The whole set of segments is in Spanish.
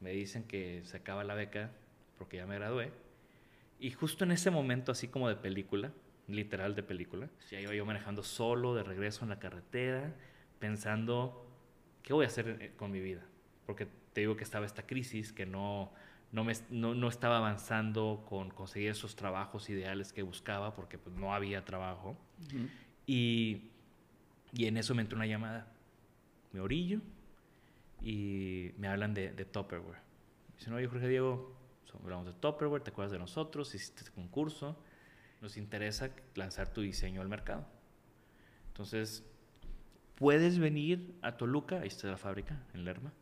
me dicen que se acaba la beca porque ya me gradué. Y justo en ese momento, así como de película, literal de película, ya iba yo manejando solo de regreso en la carretera, pensando, ¿qué voy a hacer eh, con mi vida? Porque te digo que estaba esta crisis, que no, no, me, no, estaba avanzando con conseguir esos trabajos ideales que buscaba, porque pues, no había trabajo. y, y en eso me entró una llamada. Me orillo y me hablan de, de Tupperware. Dicen, oye, Jorge Diego, hablamos de Tupperware, ¿te acuerdas de nosotros? Hiciste este concurso, nos interesa lanzar tu diseño al mercado. Entonces, puedes venir a Toluca, ahí está la fábrica, en Lerma.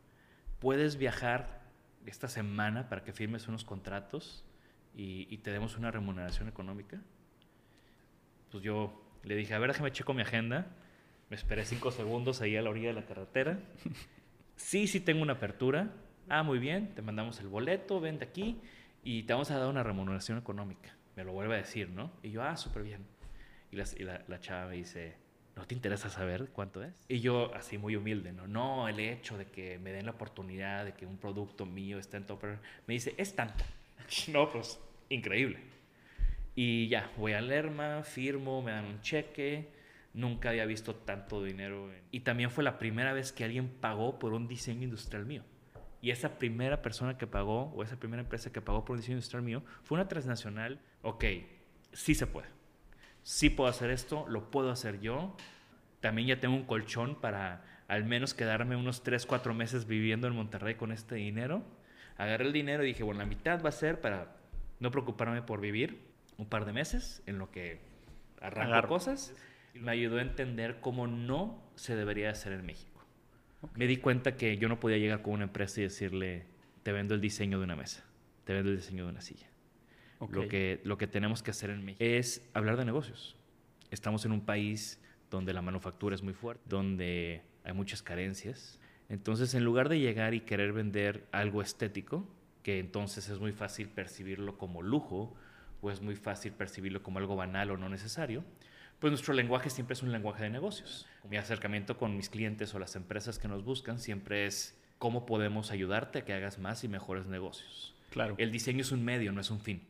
Puedes viajar esta semana para que firmes unos contratos y, y te demos una remuneración económica. Pues yo le dije, a ver, déjame checo mi agenda. Me esperé cinco segundos ahí a la orilla de la carretera. Sí, sí tengo una apertura. Ah, muy bien, te mandamos el boleto, vente aquí y te vamos a dar una remuneración económica. Me lo vuelve a decir, ¿no? Y yo, ah, súper bien. Y, la, la, chava me dice, ¿no te interesa saber cuánto es? Y yo, así muy humilde, ¿no? No, el hecho de que me den la oportunidad de que un producto mío esté en Topper, me dice, es tanto. no, pues, increíble. Y ya, voy a Lerma, firmo, me dan un cheque Nunca había visto tanto dinero. Y también fue la primera vez que alguien pagó por un diseño industrial mío. Y esa primera persona que pagó, o esa primera empresa que pagó por un diseño industrial mío, fue una transnacional. Ok, sí se puede. Sí puedo hacer esto, lo puedo hacer yo. También ya tengo un colchón para al menos quedarme unos 3, 4 meses viviendo en Monterrey con este dinero. Agarré el dinero y dije, bueno, la mitad va a ser para no preocuparme por vivir un par de meses en lo que arranco cosas me ayudó a entender cómo no se debería hacer en México. Me di cuenta que yo no podía llegar con una empresa y decirle, te vendo el diseño de una mesa, te vendo el diseño de una silla. Lo, que, lo que tenemos que hacer en México es hablar de negocios. Estamos en un país donde la manufactura es muy fuerte, donde hay muchas carencias. Entonces, en lugar de llegar y querer vender algo estético, que entonces es muy fácil percibirlo como lujo o es muy fácil percibirlo como algo banal o no necesario, pues nuestro lenguaje siempre es un lenguaje de negocios. Mi acercamiento con mis clientes o las empresas que nos buscan siempre es cómo podemos ayudarte a que hagas más y mejores negocios. Claro. El diseño es un medio, no es un fin.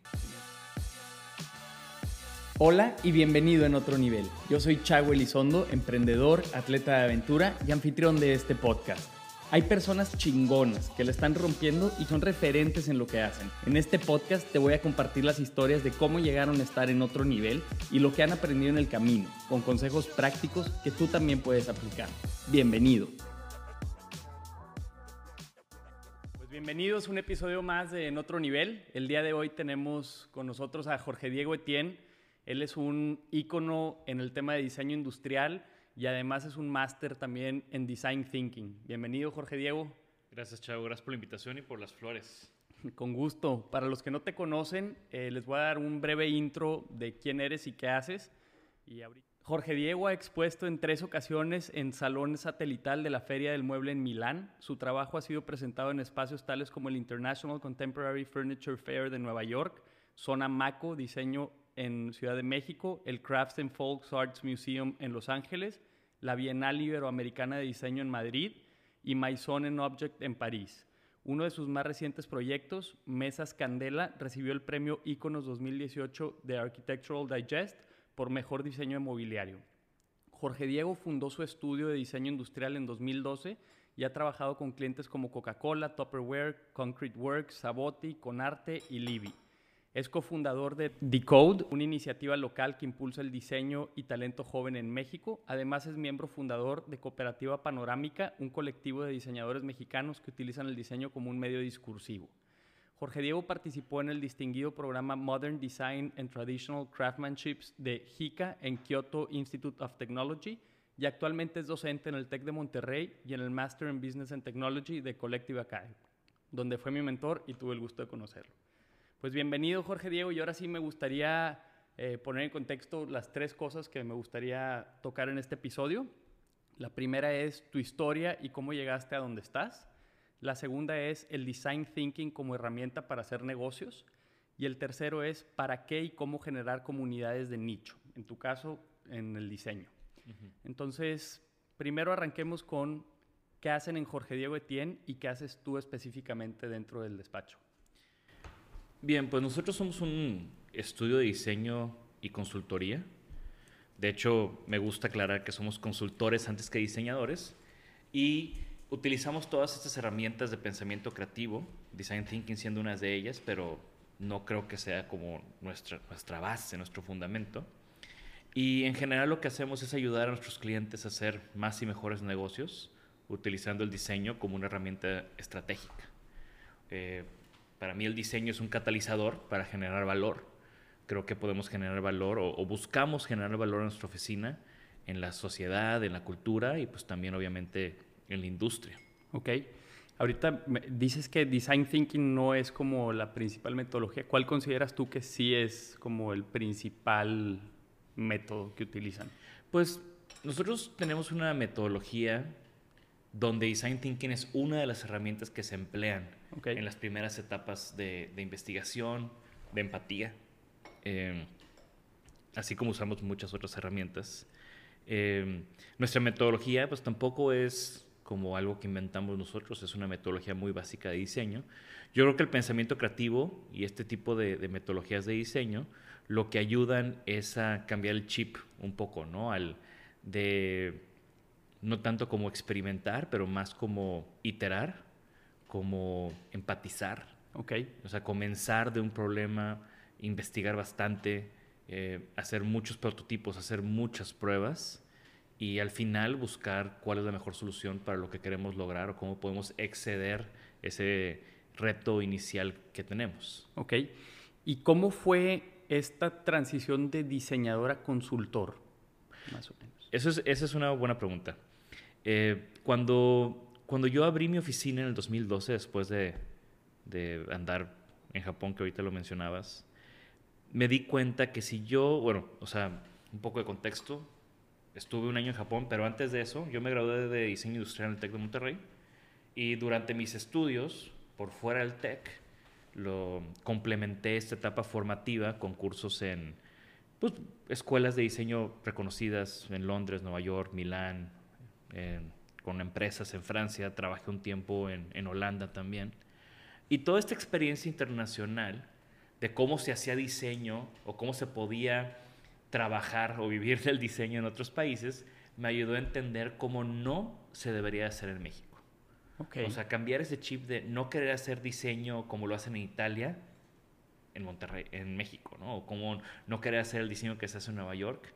Hola y bienvenido en otro nivel. Yo soy Chago Elizondo, emprendedor, atleta de aventura y anfitrión de este podcast. Hay personas chingonas que la están rompiendo y son referentes en lo que hacen. En este podcast te voy a compartir las historias de cómo llegaron a estar en otro nivel y lo que han aprendido en el camino, con consejos prácticos que tú también puedes aplicar. Bienvenido. Pues bienvenidos a un episodio más de En otro nivel. El día de hoy tenemos con nosotros a Jorge Diego Etienne. Él es un ícono en el tema de diseño industrial y además es un máster también en Design Thinking. Bienvenido, Jorge Diego. Gracias, Chavo. Gracias por la invitación y por las flores. Con gusto. Para los que no te conocen, eh, les voy a dar un breve intro de quién eres y qué haces. Y Jorge Diego ha expuesto en tres ocasiones en Salón Satelital de la Feria del Mueble en Milán. Su trabajo ha sido presentado en espacios tales como el International Contemporary Furniture Fair de Nueva York, Zona Maco, diseño en Ciudad de México, el Crafts and Folks Arts Museum en Los Ángeles la Bienal Iberoamericana de Diseño en Madrid y Maison en Object en París. Uno de sus más recientes proyectos, Mesas Candela, recibió el premio Iconos 2018 de Architectural Digest por mejor diseño de mobiliario. Jorge Diego fundó su estudio de diseño industrial en 2012 y ha trabajado con clientes como Coca-Cola, Tupperware, Concrete Works, Saboti, Conarte y Libby. Es cofundador de Decode, una iniciativa local que impulsa el diseño y talento joven en México. Además es miembro fundador de Cooperativa Panorámica, un colectivo de diseñadores mexicanos que utilizan el diseño como un medio discursivo. Jorge Diego participó en el distinguido programa Modern Design and Traditional Craftsmanship de JICA en Kyoto Institute of Technology y actualmente es docente en el TEC de Monterrey y en el Master in Business and Technology de Collective Academy, donde fue mi mentor y tuve el gusto de conocerlo. Pues bienvenido Jorge Diego y ahora sí me gustaría eh, poner en contexto las tres cosas que me gustaría tocar en este episodio. La primera es tu historia y cómo llegaste a donde estás. La segunda es el design thinking como herramienta para hacer negocios. Y el tercero es para qué y cómo generar comunidades de nicho, en tu caso, en el diseño. Entonces, primero arranquemos con ¿Qué hacen en Jorge Diego Etienne y qué haces tú específicamente dentro del despacho? Bien, pues nosotros somos un estudio de diseño y consultoría. De hecho, me gusta aclarar que somos consultores antes que diseñadores y utilizamos todas estas herramientas de pensamiento creativo, design thinking siendo una de ellas, pero no creo que sea como nuestra, nuestra base, nuestro fundamento. Y en general lo que hacemos es ayudar a nuestros clientes a hacer más y mejores negocios utilizando el diseño como una herramienta estratégica. Eh, para mí el diseño es un catalizador para generar valor. Creo que podemos generar valor o, o, buscamos generar valor en nuestra oficina, en la sociedad, en la cultura y pues también obviamente en la industria. Ok. Ahorita dices que design thinking no es como la principal metodología. ¿Cuál consideras tú que sí es como el principal método que utilizan? Pues nosotros tenemos una metodología donde design thinking es una de las herramientas que se emplean en las primeras etapas de, investigación, de empatía, eh, así como usamos muchas otras herramientas. Eh, nuestra metodología pues tampoco es como algo que inventamos nosotros, es una metodología muy básica de diseño. Yo creo que el pensamiento creativo y este tipo de, metodologías de diseño lo que ayudan es a cambiar el chip un poco, ¿no? Al de no tanto como experimentar, pero más como iterar, como empatizar. Ok. O sea, comenzar de un problema, investigar bastante, eh, hacer muchos prototipos, hacer muchas pruebas y al final buscar cuál es la mejor solución para lo que queremos lograr o cómo podemos exceder ese reto inicial que tenemos. Ok. ¿Y cómo fue esta transición de diseñador a consultor? Más o menos. Eso es, esa es una buena pregunta. Eh, cuando, cuando yo abrí mi oficina en el 2012, después de, de andar en Japón, que ahorita lo mencionabas, me di cuenta que si yo, bueno, o sea, un poco de contexto, estuve un año en Japón, pero antes de eso yo me gradué de diseño industrial en el TEC de Monterrey y durante mis estudios por fuera del TEC lo complementé esta etapa formativa con cursos en pues, escuelas de diseño reconocidas en Londres, Nueva York, Milán, con empresas en Francia, trabajé un tiempo en, en Holanda también. Y toda esta experiencia internacional de cómo se hacía diseño o cómo se podía trabajar o vivir del diseño en otros países, me ayudó a entender cómo no se debería hacer en México. O sea, cambiar ese chip de no querer hacer diseño como lo hacen en Italia, en Monterrey, en México, ¿no? O como no querer hacer el diseño que se hace en Nueva York,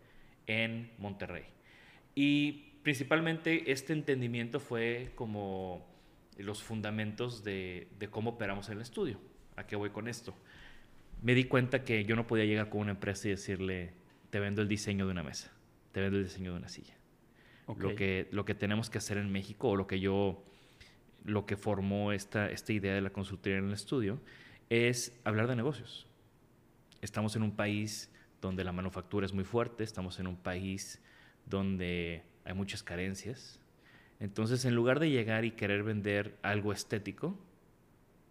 en Monterrey. Y principalmente este entendimiento fue como los fundamentos de, de cómo operamos en el estudio. ¿A qué voy con esto? Me di cuenta que yo no podía llegar con una empresa y decirle, te vendo el diseño de una mesa, te vendo el diseño de una silla. Lo, que, lo que tenemos que hacer en México, o lo que yo, lo que formó esta, esta idea de la consultoría en el estudio, es hablar de negocios. Estamos en un país donde la manufactura es muy fuerte, estamos en un país donde hay muchas carencias. Entonces, en lugar de llegar y querer vender algo estético,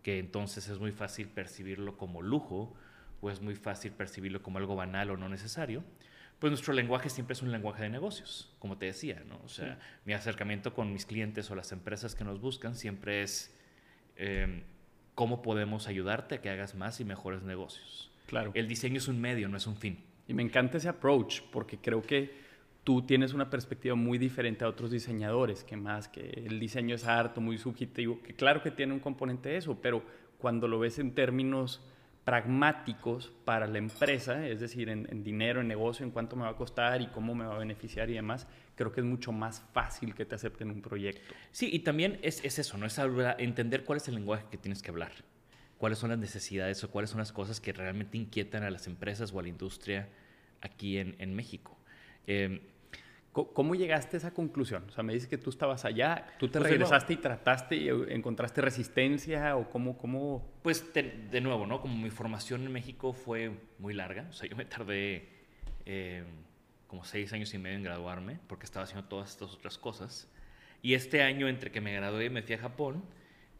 que entonces es muy fácil percibirlo como lujo o es muy fácil percibirlo como algo banal o no necesario, pues nuestro lenguaje siempre es un lenguaje de negocios, como te decía, ¿no? O sea, mi acercamiento con mis clientes o las empresas que nos buscan siempre es em, cómo podemos ayudarte a que hagas más y mejores negocios. Claro. El diseño es un medio, no es un fin. Y me encanta ese approach porque creo que tú tienes una perspectiva muy diferente a otros diseñadores, que más que el diseño es harto, muy subjetivo, que claro que tiene un componente de eso, pero cuando lo ves en términos pragmáticos para la empresa, es decir, en, dinero, en negocio, en cuánto me va a costar y cómo me va a beneficiar y demás, creo que es mucho más fácil que te acepten un proyecto. Sí, y también es, eso, ¿no? Es entender cuál es el lenguaje que tienes que hablar, cuáles son las necesidades o cuáles son las cosas que realmente inquietan a las empresas o a la industria aquí en, México. Em, ¿Cómo llegaste a esa conclusión? O sea, me dices que tú estabas allá, tú te pues regresaste y trataste y encontraste resistencia o cómo, cómo... Pues de, nuevo, ¿no? Como mi formación en México fue muy larga, o sea, yo me tardé eh, como seis años y medio en graduarme porque estaba haciendo todas estas otras cosas. Y este año, entre que me gradué y me fui a Japón,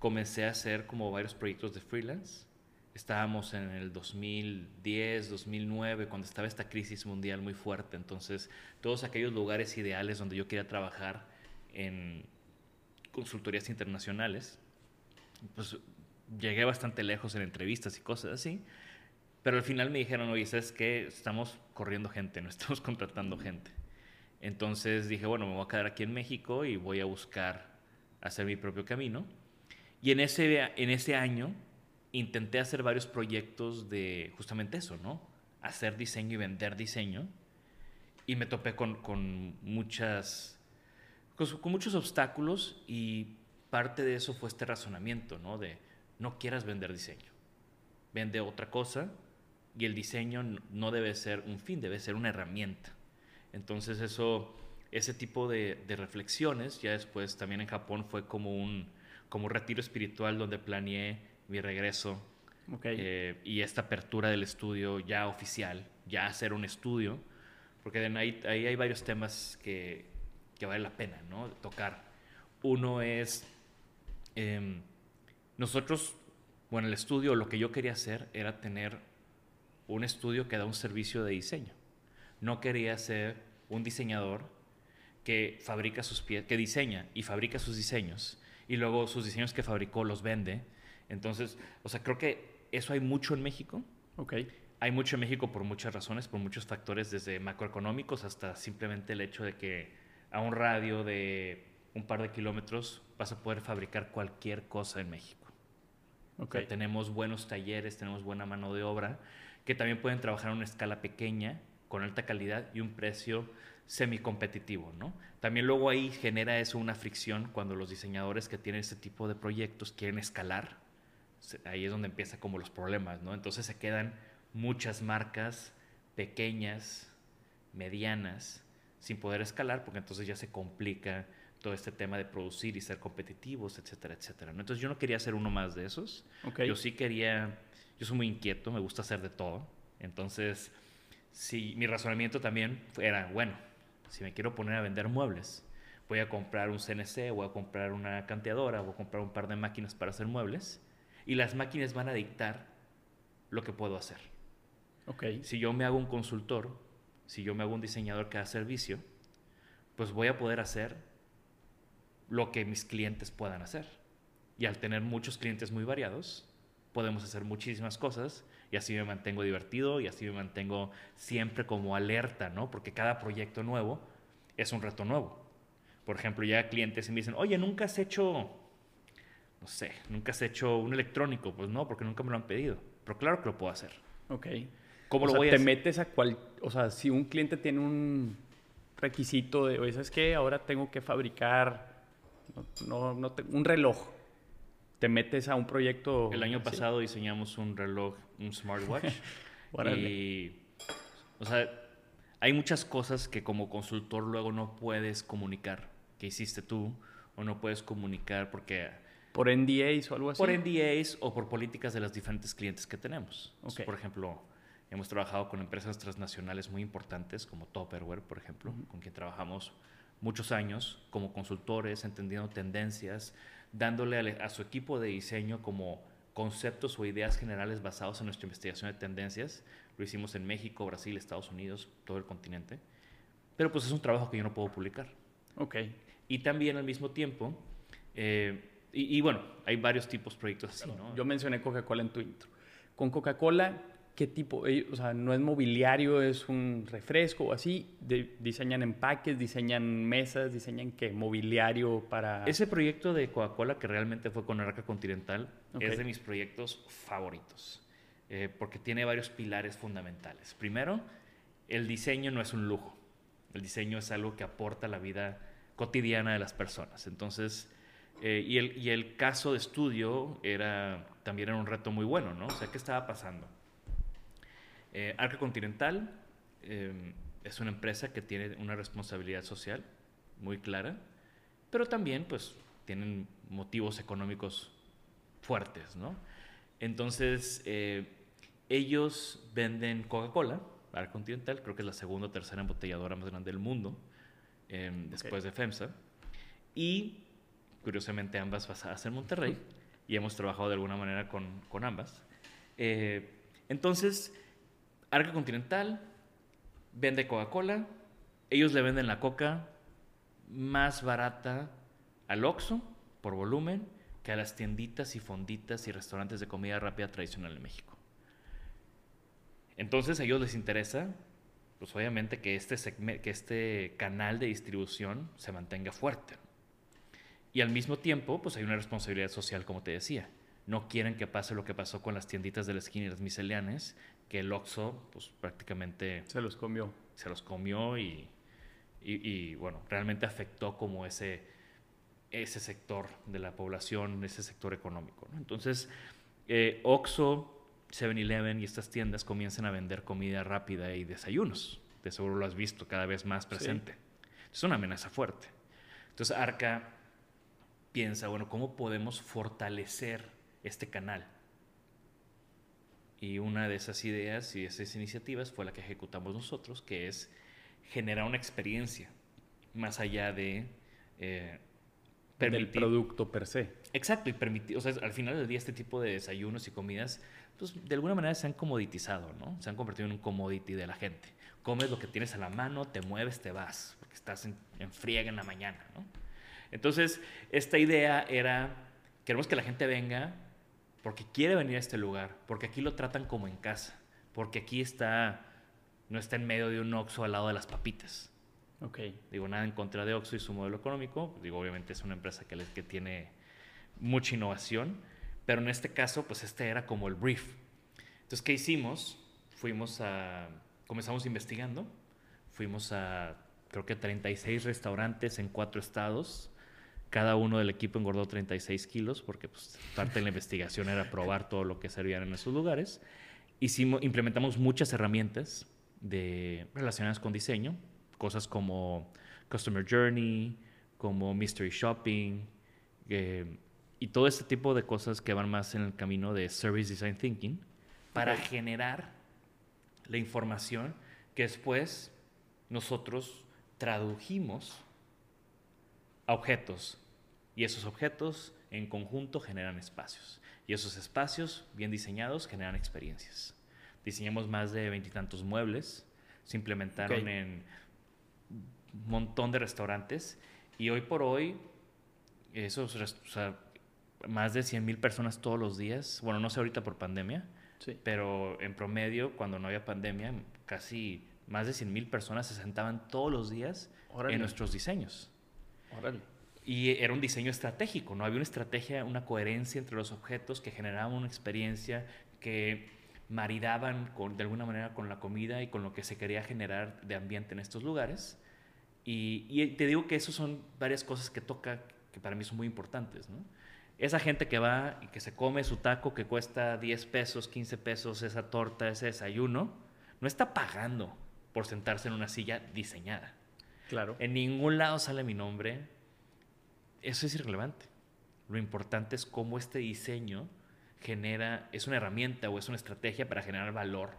comencé a hacer como varios proyectos de freelance estábamos en el 2010, 2009, cuando estaba esta crisis mundial muy fuerte. Entonces, todos aquellos lugares ideales donde yo quería trabajar en consultorías internacionales. Pues llegué bastante lejos en entrevistas y cosas así. Pero al final me dijeron, oye, ¿sabes qué? Estamos corriendo gente, no estamos contratando gente. Entonces dije, bueno, me voy a quedar aquí en México y voy a buscar hacer mi propio camino. Y en ese, en ese año intenté hacer varios proyectos de justamente eso, ¿no? Hacer diseño y vender diseño. Y me topé con, con muchas, con, con muchos obstáculos y parte de eso fue este razonamiento, ¿no? De no quieras vender diseño, vende otra cosa y el diseño no debe ser un fin, debe ser una herramienta. Entonces eso, ese tipo de, de reflexiones, ya después también en Japón fue como un, como un retiro espiritual donde planeé mi regreso eh, y esta apertura del estudio ya oficial, ya hacer un estudio, porque ahí, ahí hay varios temas que, que vale la pena ¿no? tocar. Uno es, eh, nosotros, bueno, el estudio, lo que yo quería hacer era tener un estudio que da un servicio de diseño. No quería ser un diseñador que fabrica sus piezas, que diseña y fabrica sus diseños y luego sus diseños que fabricó los vende. Entonces, o sea, creo que eso hay mucho en México. Ok. Hay mucho en México por muchas razones, por muchos factores, desde macroeconómicos hasta simplemente el hecho de que a un radio de un par de kilómetros vas a poder fabricar cualquier cosa en México. Okay. tenemos buenos talleres, tenemos buena mano de obra, que también pueden trabajar a una escala pequeña, con alta calidad y un precio semi-competitivo, ¿no? También luego ahí genera eso una fricción cuando los diseñadores que tienen este tipo de proyectos quieren escalar, ahí es donde empieza como los problemas, ¿no? Entonces se quedan muchas marcas pequeñas, medianas, sin poder escalar, porque entonces ya se complica todo este tema de producir y ser competitivos, etcétera, etcétera. ¿no? Entonces yo no quería ser uno más de esos. Yo sí quería, yo soy muy inquieto, me gusta hacer de todo. Entonces, sí, mi razonamiento también era, bueno, si me quiero poner a vender muebles, voy a comprar un CNC, voy a comprar una canteadora, voy a comprar un par de máquinas para hacer muebles y las máquinas van a dictar lo que puedo hacer. Okay. Si yo me hago un consultor, si yo me hago un diseñador que da servicio, pues voy a poder hacer lo que mis clientes puedan hacer. Y al tener muchos clientes muy variados, podemos hacer muchísimas cosas y así me mantengo divertido y así me mantengo siempre como alerta, ¿no? Porque cada proyecto nuevo es un reto nuevo. Por ejemplo, ya clientes me dicen, oye, nunca has hecho, no sé, nunca has hecho un electrónico. Pues no, porque nunca me lo han pedido. Pero claro que lo puedo hacer. Ok. ¿Cómo o lo sea, voy a te hacer? metes a cual, o sea, si un cliente tiene un requisito de, oye, ¿sabes qué? Ahora tengo que fabricar no, no, te, un reloj. Te metes a un proyecto. El año pasado diseñamos un reloj, un smartwatch. y, o sea, hay muchas cosas que como consultor luego no puedes comunicar que hiciste tú o no puedes comunicar porque... ¿Por NDAs o algo así? Por NDAs o por políticas de los diferentes clientes que tenemos. Okay. Entonces, por ejemplo, hemos trabajado con empresas transnacionales muy importantes como Tupperware, por ejemplo, uh -huh. con quien trabajamos muchos años como consultores, entendiendo tendencias, dándole a, a, su equipo de diseño como conceptos o ideas generales basados en nuestra investigación de tendencias. Lo hicimos en México, Brasil, Estados Unidos, todo el continente. Pero pues es un trabajo que yo no puedo publicar. Ok. Y también al mismo tiempo, eh, y, y, bueno, hay varios tipos de proyectos así, ¿no? Yo mencioné Coca-Cola en tu intro. Con Coca-Cola, ¿qué tipo? O sea, no es mobiliario, es un refresco o así. De, diseñan empaques, diseñan mesas, diseñan qué? Mobiliario para. Ese proyecto de Coca-Cola que realmente fue con Arca Continental okay. es de mis proyectos favoritos. Eh, porque tiene varios pilares fundamentales. Primero, el diseño no es un lujo. El diseño es algo que aporta la vida cotidiana de las personas. Entonces, eh, y, el, y el caso de estudio era también era un reto muy bueno, ¿no? O sea, ¿qué estaba pasando? Eh, Arca Continental eh, es una empresa que tiene una responsabilidad social muy clara, pero también pues tienen motivos económicos fuertes, ¿no? Entonces, eh, ellos venden Coca-Cola, Arca Continental, creo que es la segunda o tercera embotelladora más grande del mundo, después okay. de FEMSA, y curiosamente ambas basadas en Monterrey, y hemos trabajado de alguna manera con, con ambas. entonces, Arca Continental vende Coca-Cola. Ellos le venden la coca más barata al Oxxo por volumen que a las tienditas y fonditas y restaurantes de comida rápida tradicional en México. Entonces a ellos les interesa, pues obviamente que este, que este canal de distribución se mantenga fuerte. Y al mismo tiempo, pues hay una responsabilidad social, como te decía. No quieren que pase lo que pasó con las tienditas de la esquina y las miselianes, que el Oxxo, pues prácticamente... Se los comió. Se los comió y, y, bueno, realmente afectó como ese, ese sector de la población, ese sector económico. Entonces, eh, Oxxo, 7-Eleven y estas tiendas comienzan a vender comida rápida y desayunos. De seguro lo has visto cada vez más presente. Es una amenaza fuerte. Entonces, Arca piensa, bueno, ¿cómo podemos fortalecer este canal? Y una de esas ideas y esas iniciativas fue la que ejecutamos nosotros, que es generar una experiencia más allá de... Eh, permitir... Del producto per se. Exacto, y permitir, o sea, al final del día este tipo de desayunos y comidas, pues de alguna manera se han comoditizado, ¿no? Se han convertido en un commodity de la gente. Comes lo que tienes a la mano, te mueves, te vas, porque estás en, en friega en la mañana, ¿no? Entonces, esta idea era, queremos que la gente venga porque quiere venir a este lugar, porque aquí lo tratan como en casa, porque aquí está, no está en medio de un Oxxo al lado de las papitas. Ok. Digo, nada en contra de Oxxo y su modelo económico, digo, obviamente es una empresa que, que tiene mucha innovación, pero en este caso, pues este era como el brief. Entonces, ¿qué hicimos? Fuimos a, comenzamos investigando, fuimos a, creo que 36 restaurantes en cuatro estados, cada uno del equipo engordó 36 kilos porque pues, parte de la investigación era probar todo lo que servían en esos lugares. Hicimos, implementamos muchas herramientas de, relacionadas con diseño, cosas como Customer Journey, como Mystery Shopping, eh, y todo este tipo de cosas que van más en el camino de Service Design Thinking para generar la información que después nosotros tradujimos objetos. Y esos objetos en conjunto generan espacios. Y esos espacios bien diseñados generan experiencias. Diseñamos más de veintitantos muebles, se implementaron en un montón de restaurantes y hoy por hoy esos, más de 100 mil personas todos los días, bueno, no sé ahorita por pandemia, pero en promedio, cuando no había pandemia, casi más de 100 mil personas se sentaban todos los días en nuestros diseños. Y era un diseño estratégico, ¿no? Había una estrategia, una coherencia entre los objetos que generaban una experiencia que maridaban con, de alguna manera con la comida y con lo que se quería generar de ambiente en estos lugares. Y, y te digo que eso son varias cosas que toca que para mí son muy importantes, ¿no? Esa gente que va y que se come su taco que cuesta 10 pesos, 15 pesos, esa torta, ese desayuno, no está pagando por sentarse en una silla diseñada. Claro. En ningún lado sale mi nombre. Eso es irrelevante. Lo importante es cómo este diseño genera, es una herramienta o es una estrategia para generar valor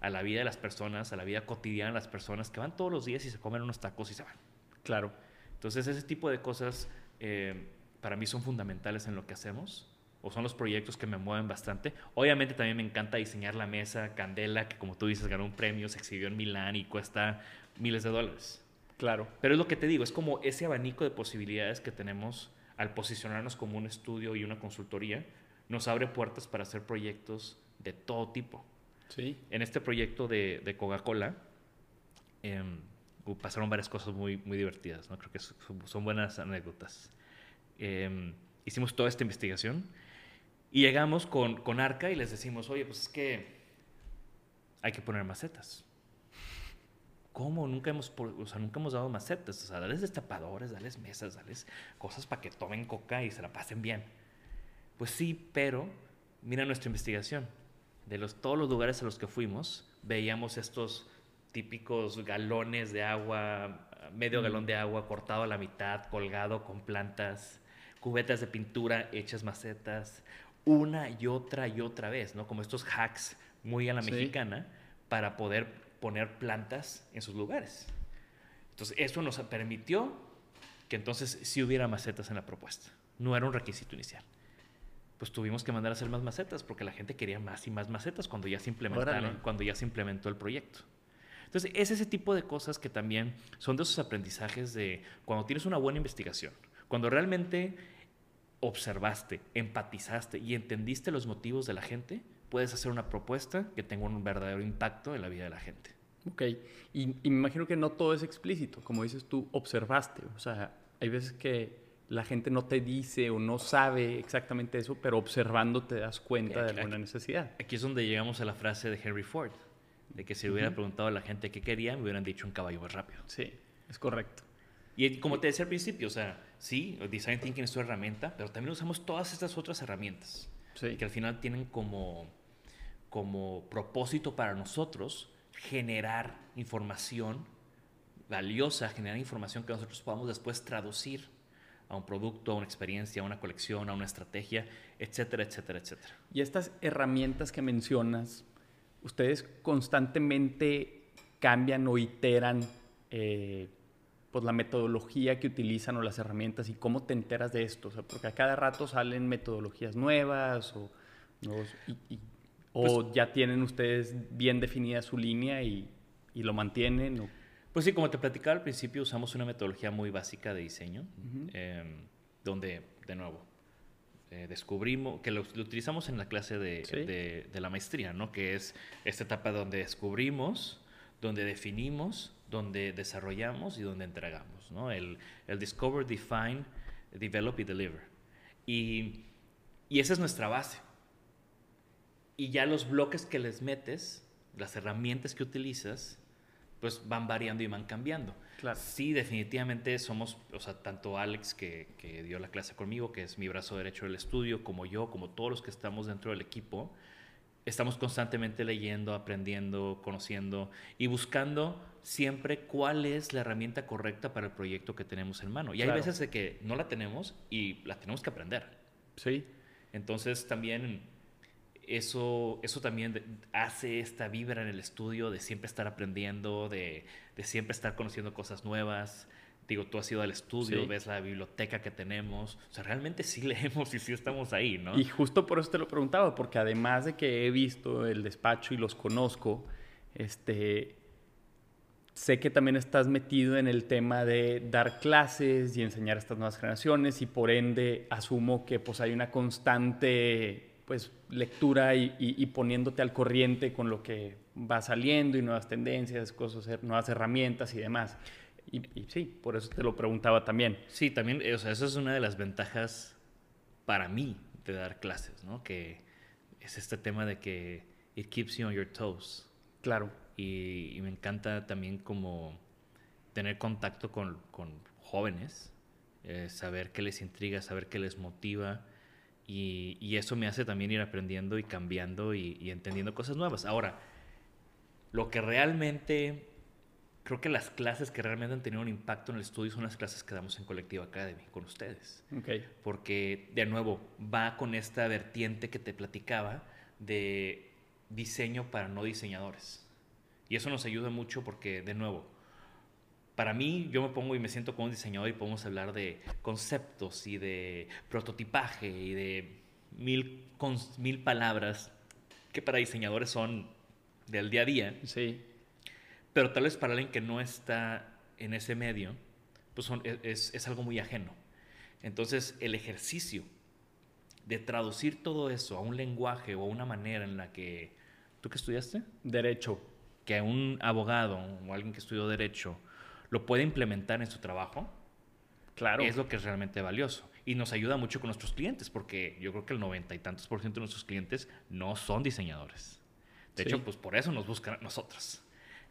a la vida de las personas, a la vida cotidiana de las personas que van todos los días y se comen unos tacos y se van. Claro. Entonces ese tipo de cosas eh, para mí son fundamentales en lo que hacemos o son los proyectos que me mueven bastante. Obviamente también me encanta diseñar la mesa Candela, que como tú dices ganó un premio, se exhibió en Milán y cuesta miles de dólares. Claro. Pero es lo que te digo, es como ese abanico de posibilidades que tenemos al posicionarnos como un estudio y una consultoría, nos abre puertas para hacer proyectos de todo tipo. Sí. En este proyecto de, de Coca-Cola em, pasaron varias cosas muy, muy divertidas, ¿no? Creo que son buenas anécdotas. Em, hicimos toda esta investigación y llegamos con, con Arca y les decimos, oye, pues es que hay que poner macetas. ¿Cómo? Nunca hemos, o sea, nunca hemos dado macetas. O sea, dales destapadores, dales mesas, dales cosas para que tomen coca y se la pasen bien. Pues sí, pero mira nuestra investigación. De los, todos los lugares a los que fuimos, veíamos estos típicos galones de agua, medio galón de agua cortado a la mitad, colgado con plantas cubetas de pintura hechas macetas, una y otra y otra vez, ¿no? Como estos hacks muy a la mexicana para poder poner plantas en sus lugares. Entonces, eso nos permitió que entonces sí hubiera macetas en la propuesta. No era un requisito inicial. Pues tuvimos que mandar a hacer más macetas porque la gente quería más y más macetas cuando ya se implementaron, cuando ya se implementó el proyecto. Entonces, es ese tipo de cosas que también son de esos aprendizajes de cuando tienes una buena investigación, cuando realmente observaste, empatizaste y entendiste los motivos de la gente, puedes hacer una propuesta que tenga un verdadero impacto en la vida de la gente. Ok, y, y me imagino que no todo es explícito, como dices tú, observaste, o sea, hay veces que la gente no te dice o no sabe exactamente eso, pero observando te das cuenta de alguna necesidad. Aquí es donde llegamos a la frase de Henry Ford, de que si hubiera preguntado a la gente qué quería, me hubieran dicho un caballo más rápido. Sí, es correcto. Y como te decía al principio, o sea, sí, Design Thinking es tu herramienta, pero también usamos todas estas otras herramientas sí. que al final tienen como, como propósito para nosotros generar información valiosa, generar información que nosotros podamos después traducir a un producto, a una experiencia, a una colección, a una estrategia, etcétera, etcétera, etcétera. Y estas herramientas que mencionas, ustedes constantemente cambian o iteran eh, pues la metodología que utilizan o las herramientas y cómo te enteras de esto, porque a cada rato salen metodologías nuevas o, o pues ya tienen ustedes bien definida su línea y, y lo mantienen. O, pues sí, como te platicaba al principio, usamos una metodología muy básica de diseño, em, donde, de nuevo, eh, descubrimos, que lo, utilizamos en la clase de, de, la maestría, ¿no? Que es esta etapa donde descubrimos, donde definimos, donde desarrollamos y donde entregamos, ¿no? El, el Discover, Define, Develop y Deliver. Y, y esa es nuestra base. Y ya los bloques que les metes, las herramientas que utilizas, pues van variando y van cambiando. Claro. Sí, definitivamente somos, o sea, tanto Alex que, que, dio la clase conmigo, que es mi brazo derecho del estudio, como yo, como todos los que estamos dentro del equipo, estamos constantemente leyendo, aprendiendo, conociendo y buscando siempre cuál es la herramienta correcta para el proyecto que tenemos en mano. Y hay veces de que no la tenemos y la tenemos que aprender. Sí. Entonces también eso, eso también hace esta vibra en el estudio de siempre estar aprendiendo, de, de siempre estar conociendo cosas nuevas. Digo, tú has ido al estudio, ves la biblioteca que tenemos. O sea, realmente sí leemos y sí estamos ahí, ¿no? Y justo por eso te lo preguntaba, porque además de que he visto el despacho y los conozco, este, sé que también estás metido en el tema de dar clases y enseñar a estas nuevas generaciones y por ende asumo que pues hay una constante pues lectura y, poniéndote al corriente con lo que va saliendo y nuevas tendencias, cosas, nuevas herramientas y demás. Y, sí, por eso te lo preguntaba también. Sí, también, o sea, eso es una de las ventajas para mí de dar clases, ¿no? Que es este tema de que it keeps you on your toes. Claro. Y, me encanta también como tener contacto con, jóvenes, eh, saber qué les intriga, saber qué les motiva y, eso me hace también ir aprendiendo y cambiando y, entendiendo cosas nuevas. Ahora, lo que realmente, creo que las clases que realmente han tenido un impacto en el estudio son las clases que damos en Colectivo Academy con ustedes. Okay. Porque, de nuevo, va con esta vertiente que te platicaba de diseño para no diseñadores. Y eso nos ayuda mucho porque, de nuevo, para mí, yo me pongo y me siento como un diseñador y podemos hablar de conceptos y de prototipaje y de mil, mil palabras que para diseñadores son del día a día. Sí. Pero tal vez para alguien que no está en ese medio, pues son, es, es algo muy ajeno. Entonces, el ejercicio de traducir todo eso a un lenguaje o a una manera en la que... ¿Tú qué estudiaste? Derecho. Que un abogado o alguien que estudió derecho lo puede implementar en su trabajo, claro. es lo que es realmente valioso. Y nos ayuda mucho con nuestros clientes, porque yo creo que el noventa y tantos por ciento de nuestros clientes no son diseñadores. De hecho, pues por eso nos buscan a nosotros.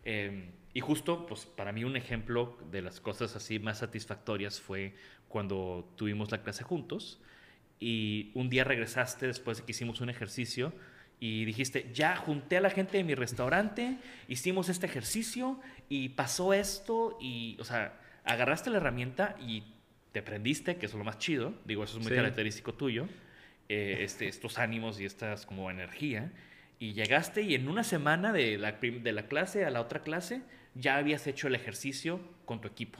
Em, y justo, pues para mí un ejemplo de las cosas así más satisfactorias fue cuando tuvimos la clase juntos y un día regresaste después de que hicimos un ejercicio y dijiste, ya junté a la gente de mi restaurante, hicimos este ejercicio y pasó esto y, o sea, agarraste la herramienta y te prendiste, que es lo más chido, digo, eso es muy característico tuyo, eh, este, estos ánimos y estas como energía, y llegaste y en una semana de la, de la clase a la otra clase ya habías hecho el ejercicio con tu equipo.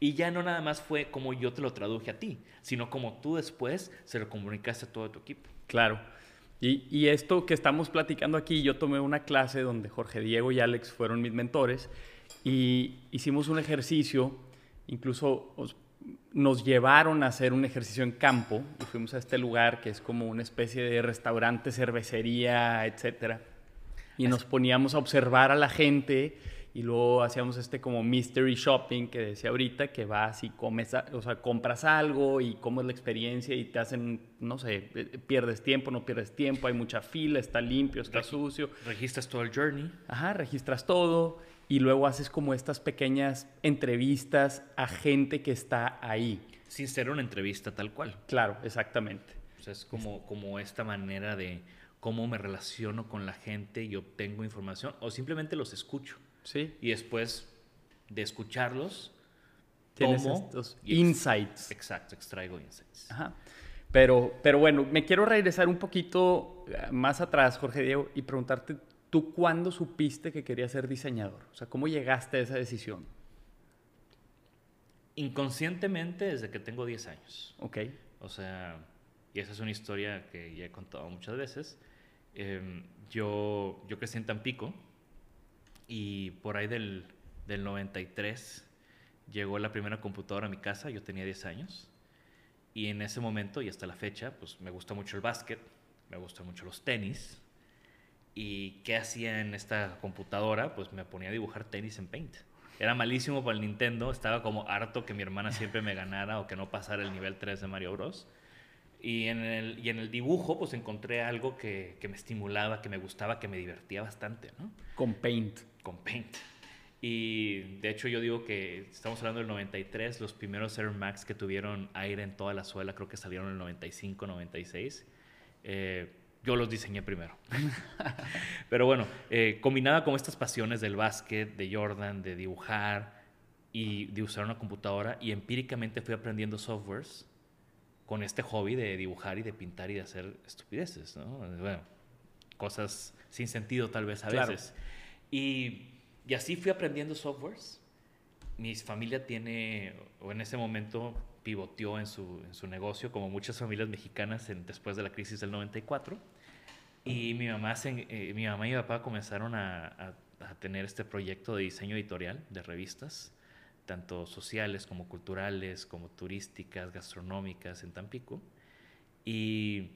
Y ya no nada más fue como yo te lo traduje a ti, sino como tú después se lo comunicaste a todo tu equipo. Claro. Y, esto que estamos platicando aquí, yo tomé una clase donde Jorge Diego y Alex fueron mis mentores y hicimos un ejercicio, incluso nos llevaron a hacer un ejercicio en campo y fuimos a este lugar que es como una especie de restaurante, cervecería, etcétera. Y nos poníamos a observar a la gente y luego hacíamos este como mystery shopping que decía ahorita, que vas y comes, o sea, compras algo y cómo es la experiencia y te hacen, no sé, pierdes tiempo, no pierdes tiempo, hay mucha fila, está limpio, está sucio. Registras todo el journey. Ajá, registras todo y luego haces como estas pequeñas entrevistas a gente que está ahí. Sin ser una entrevista tal cual. Claro, exactamente. O sea, es como, como esta manera de cómo me relaciono con la gente y obtengo información o simplemente los escucho. Sí. Y después de escucharlos, Tienes estos insights. Exacto, extraigo insights. Ajá. Pero, pero bueno, me quiero regresar un poquito eh, más atrás, Jorge Diego, y preguntarte, ¿tú cuándo supiste que querías ser diseñador? O sea, ¿cómo llegaste a esa decisión? Inconscientemente desde que tengo 10 años. Ok. O sea, y esa es una historia que ya he contado muchas veces. Em, yo, yo crecí en Tampico, y por ahí del, del 93 llegó la primera computadora a mi casa, yo tenía 10 años. Y en ese momento y hasta la fecha, pues me gusta mucho el básquet, me gustan mucho los tenis. ¿Y qué hacía en esta computadora? Pues me ponía a dibujar tenis en Paint. Era malísimo para el Nintendo, estaba como harto que mi hermana siempre me ganara o que no pasara el nivel 3 de Mario Bros. Y en el, y en el dibujo, pues encontré algo que, que me estimulaba, que me gustaba, que me divertía bastante, ¿no? Con Paint con Paint. Y de hecho yo digo que estamos hablando del 93, los primeros Air Max que tuvieron aire en toda la suela creo que salieron en el 95, 96. Eh, yo los diseñé primero. Pero bueno, eh, combinada con estas pasiones del básquet, de Jordan, de dibujar y de usar una computadora y empíricamente fui aprendiendo softwares con este hobby de dibujar y de pintar y de hacer estupideces, ¿no? Bueno, cosas sin sentido tal vez a veces. Y, y así fui aprendiendo softwares. Mi familia tiene, o en ese momento pivoteó en su, en su negocio, como muchas familias mexicanas en, después de la crisis del 94. Y mi mamá, eh, mi mamá y mi papá comenzaron a, a, a, tener este proyecto de diseño editorial de revistas, tanto sociales como culturales, como turísticas, gastronómicas en Tampico. Y,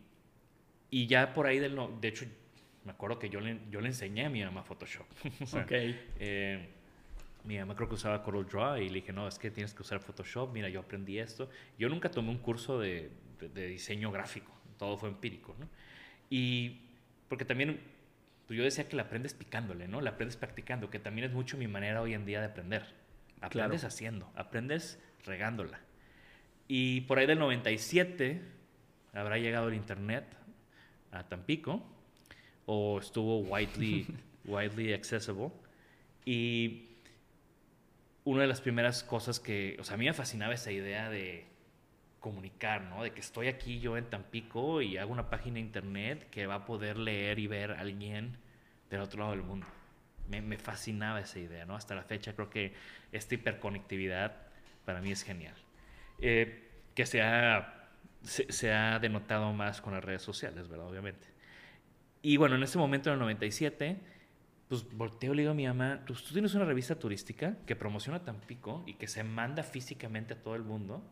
y ya por ahí, del, de hecho, me acuerdo que yo le, yo le enseñé a mi mamá Photoshop. ok. Eh, mi mamá creo que usaba Corel Draw y le dije, no, es que tienes que usar Photoshop, mira, yo aprendí esto. Yo nunca tomé un curso de, de, diseño gráfico, todo fue empírico, ¿no? Y porque también pues yo decía que la aprendes picándole, ¿no? La aprendes practicando, que también es mucho mi manera hoy en día de aprender. Aprendes haciendo, aprendes regándola. Y por ahí del 97 habrá llegado el internet a Tampico o estuvo widely, widely accessible. Y una de las primeras cosas que, o sea, a mí me fascinaba esa idea de comunicar, ¿no? De que estoy aquí yo en Tampico y hago una página de internet que va a poder leer y ver a alguien del otro lado del mundo. Me, me fascinaba esa idea, ¿no? Hasta la fecha creo que esta hiperconectividad para mí es genial. Eh, que se ha, se, se ha denotado más con las redes sociales, ¿verdad? Obviamente. Y bueno, en ese momento, en el 97, pues volteo y le digo a mi mamá, pues tú tienes una revista turística que promociona Tampico y que se manda físicamente a todo el mundo,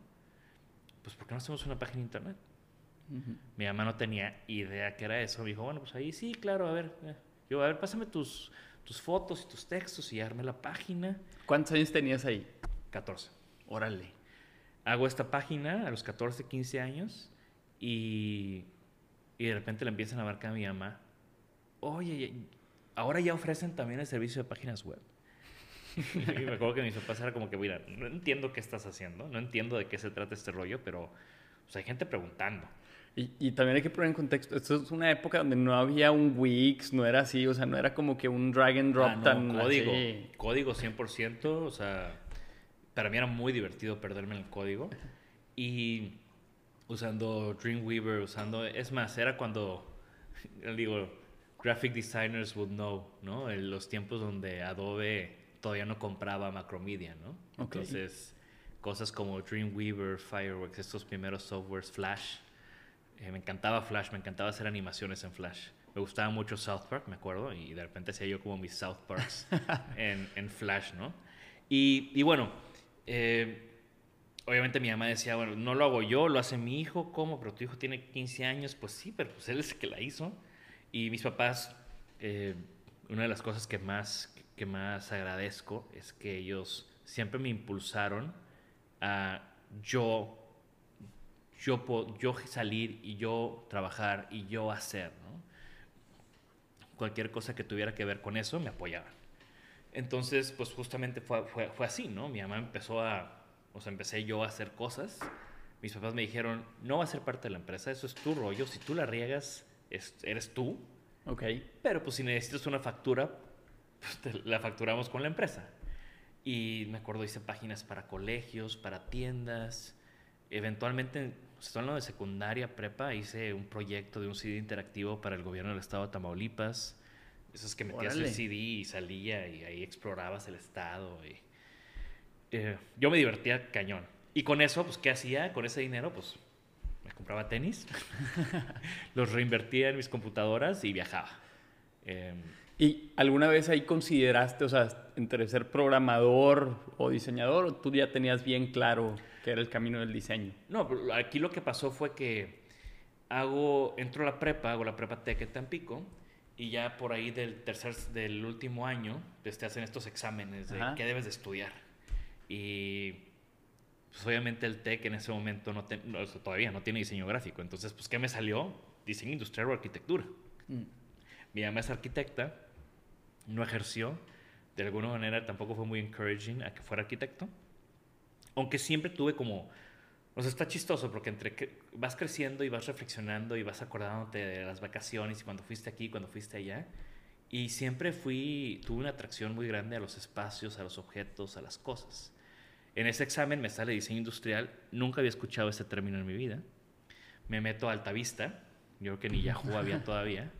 pues ¿por qué no hacemos una página de internet? Uh -huh. Mi mamá no tenía idea que era eso. Me dijo, bueno, pues ahí sí, claro, a ver. Eh. Yo, a ver, pásame tus, tus fotos y tus textos y arme la página. ¿Cuántos años tenías ahí? 14. Órale. Hago esta página a los 14, 15 años y, y de repente le empiezan a marcar a mi mamá oye, ahora ya ofrecen también el servicio de páginas web. y me acuerdo que mis papás era como que, mira, no entiendo qué estás haciendo, no entiendo de qué se trata este rollo, pero pues, hay gente preguntando. Y, y, también hay que poner en contexto, esto es una época donde no había un Wix, no era así, o sea, no era como que un drag and drop ah, no, tan código, así. código 100%, o sea, para mí era muy divertido perderme en el código y usando Dreamweaver, usando, es más, era cuando, digo, graphic designers would know, ¿no? En los tiempos donde Adobe todavía no compraba Macromedia, ¿no? Okay. Entonces, cosas como Dreamweaver, Fireworks, estos primeros softwares, Flash. Eh, me encantaba Flash, me encantaba hacer animaciones en Flash. Me gustaba mucho South Park, me acuerdo, y de repente hacía yo como mis South Parks en, en, Flash, ¿no? Y, y bueno, eh, obviamente mi mamá decía, bueno, no lo hago yo, lo hace mi hijo, ¿cómo? Pero tu hijo tiene 15 años, pues sí, pero pues él es el que la hizo. Y mis papás, eh, una de las cosas que más, que más agradezco es que ellos siempre me impulsaron a yo, yo, yo salir y yo trabajar y yo hacer, ¿no? Cualquier cosa que tuviera que ver con eso, me apoyaban. Entonces, pues justamente fue, fue, fue así, ¿no? Mi mamá empezó a, o sea, empecé yo a hacer cosas. Mis papás me dijeron, no va a ser parte de la empresa, eso es tu rollo, si tú la riegas, eres tú. Ok. Pero pues si necesitas una factura, pues la facturamos con la empresa. Y me acuerdo, hice páginas para colegios, para tiendas. Eventualmente, estoy hablando de secundaria, prepa, hice un proyecto de un CD interactivo para el gobierno del estado de Tamaulipas. Eso es que metías el CD y salía y ahí explorabas el estado. Y, eh, yo me divertía cañón. Y con eso, pues, ¿qué hacía? Con ese dinero, pues, me compraba tenis, los reinvertía en mis computadoras y viajaba. Eh, ¿Y alguna vez ahí consideraste, o sea, entre ser programador o diseñador, o tú ya tenías bien claro que era el camino del diseño? No, aquí lo que pasó fue que hago, entro a la prepa, hago la prepa Tech en Tampico, y ya por ahí del tercer, del último año, pues te hacen estos exámenes de qué debes de estudiar. Y pues obviamente el TEC en ese momento no, todavía no tiene diseño gráfico. Entonces, pues, ¿qué me salió? Diseño industrial o arquitectura. Mm. Mi mamá es arquitecta no ejerció, de alguna manera tampoco fue muy encouraging a que fuera arquitecto. Aunque siempre tuve como, o sea, está chistoso porque entre que vas creciendo y vas reflexionando y vas acordándote de las vacaciones y cuando fuiste aquí, cuando fuiste allá. Y siempre fui, tuve una atracción muy grande a los espacios, a los objetos, a las cosas. En ese examen me sale diseño industrial, nunca había escuchado ese término en mi vida. Me meto a Altavista, yo creo que ni Yahoo había todavía.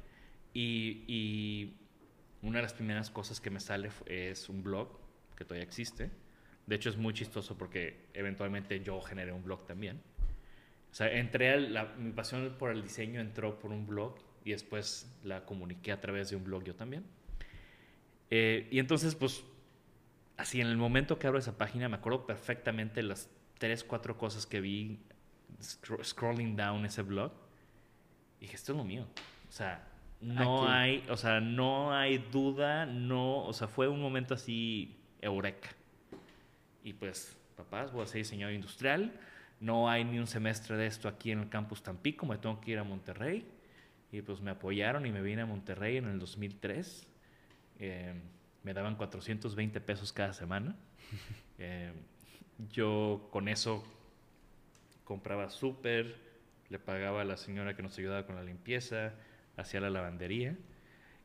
Y, y una de las primeras cosas que me sale es un blog que todavía existe. De hecho, es muy chistoso porque eventualmente yo generé un blog también. O sea, entré a la, mi pasión por el diseño entró por un blog y después la comuniqué a través de un blog yo también. Eh, y entonces, pues, así en el momento que abro esa página, me acuerdo perfectamente las tres, cuatro cosas que vi scrolling down ese blog. Y dije, esto es lo mío. O sea, no hay, o sea, no hay duda, no, o sea, fue un momento así eureka. Y pues, papás, voy a ser diseñador industrial, no hay ni un semestre de esto aquí en el campus Tampico, me tengo que ir a Monterrey. Y pues me apoyaron y me vine a Monterrey en el 2003. Eh, me daban 420 pesos cada semana. Eh, yo con eso compraba súper, le pagaba a la señora que nos ayudaba con la limpieza, hacía la lavandería.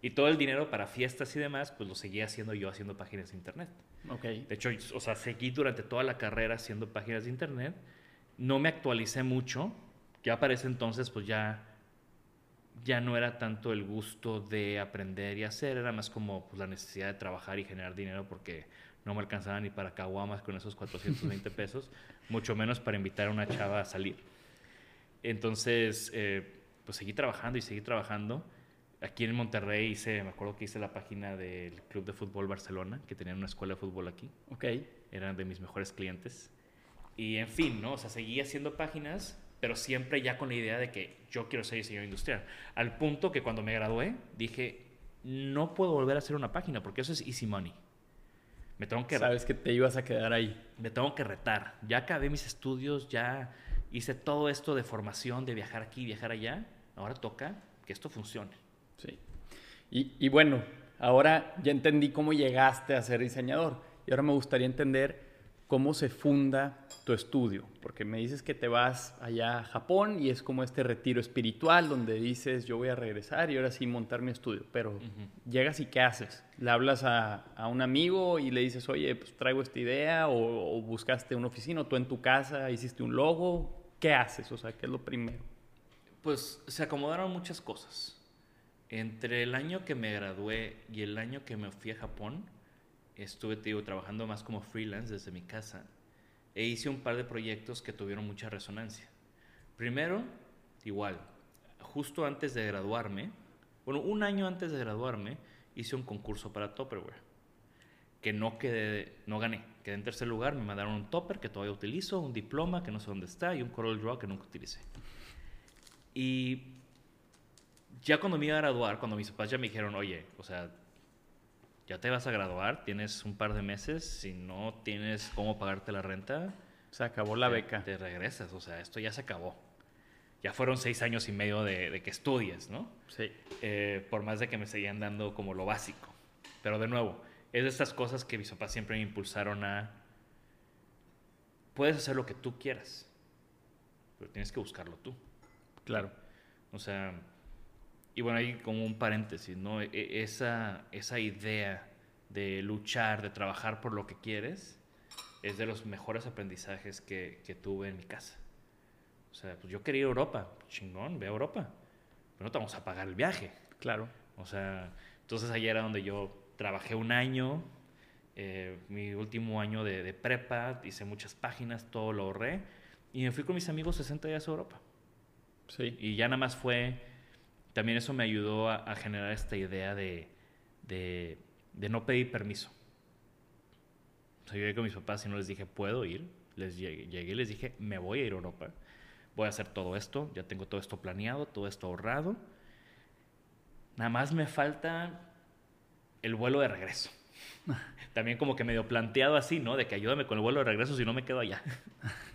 Y todo el dinero para fiestas y demás, pues lo seguía haciendo yo haciendo páginas de internet. Okay. De hecho, o sea, seguí durante toda la carrera haciendo páginas de internet. No me actualicé mucho. Ya para ese entonces, pues ya, ya no era tanto el gusto de aprender y hacer, era más como pues, la necesidad de trabajar y generar dinero porque no me alcanzaba ni para caguamas con esos 420 pesos, mucho menos para invitar a una chava a salir. Entonces, eh, pues seguí trabajando y seguí trabajando. Aquí en Monterrey hice, me acuerdo que hice la página del Club de Fútbol Barcelona, que tenían una escuela de fútbol aquí. Ok. Eran de mis mejores clientes. Y en fin, ¿no? O sea, seguí haciendo páginas, pero siempre ya con la idea de que yo quiero ser diseñador industrial. Al punto que cuando me gradué, dije, no puedo volver a hacer una página porque eso es easy money. Me tengo que... Sabes que te ibas a quedar ahí. Me tengo que retar. Ya acabé mis estudios, ya hice todo esto de formación, de viajar aquí, viajar allá Ahora toca que esto funcione. Sí. Y, bueno, ahora ya entendí cómo llegaste a ser diseñador. Y ahora me gustaría entender cómo se funda tu estudio. Porque me dices que te vas allá a Japón y es como este retiro espiritual donde dices, yo voy a regresar y ahora sí montar mi estudio. Pero llegas y ¿qué haces? ¿Le hablas a, un amigo y le dices, oye, pues traigo esta idea? O, o buscaste una oficina? ¿O tú en tu casa hiciste un logo? ¿Qué haces? O sea, ¿qué es lo primero? pues se acomodaron muchas cosas. Entre el año que me gradué y el año que me fui a Japón, estuve trabajando más como freelance desde mi casa e hice un par de proyectos que tuvieron mucha resonancia. Primero, igual, justo antes de graduarme, bueno, un año antes de graduarme, hice un concurso para Tupperware. que no quedé, no gané. Quedé en tercer lugar, me mandaron un topper que todavía utilizo, un diploma que no sé dónde está y un Corel Draw que nunca utilicé. Y ya cuando me iba a graduar, cuando mis papás ya me dijeron, oye, o sea, ya te vas a graduar, tienes un par de meses, si no tienes cómo pagarte la renta, se acabó la beca. Te regresas, o sea, esto ya se acabó. Ya fueron seis años y medio de, que estudies, ¿no? Sí. Eh, por más de que me seguían dando como lo básico. Pero de nuevo, es de estas cosas que mis papás siempre me impulsaron a... Puedes hacer lo que tú quieras, pero tienes que buscarlo tú. Claro. O sea, y bueno, ahí como un paréntesis, ¿no? E, e, esa, esa idea de luchar, de trabajar por lo que quieres, es de los mejores aprendizajes que, que tuve en mi casa. O sea, pues yo quería ir a Europa, chingón, ve a Europa, pero no te vamos a pagar el viaje. Claro. O sea, entonces ahí era donde yo trabajé un año, eh, mi último año de, de, prepa, hice muchas páginas, todo lo ahorré, y me fui con mis amigos 60 días a Europa. Sí. Y ya nada más fue, también eso me ayudó a, generar esta idea de, de, de, no pedir permiso. O sea, yo llegué con mis papás y no les dije, puedo ir. Les llegué, llegué y les dije, me voy a ir a Europa. Voy a hacer todo esto, ya tengo todo esto planeado, todo esto ahorrado. Nada más me falta el vuelo de regreso. También como que medio planteado así, ¿no? De que ayúdame con el vuelo de regreso si no me quedo allá.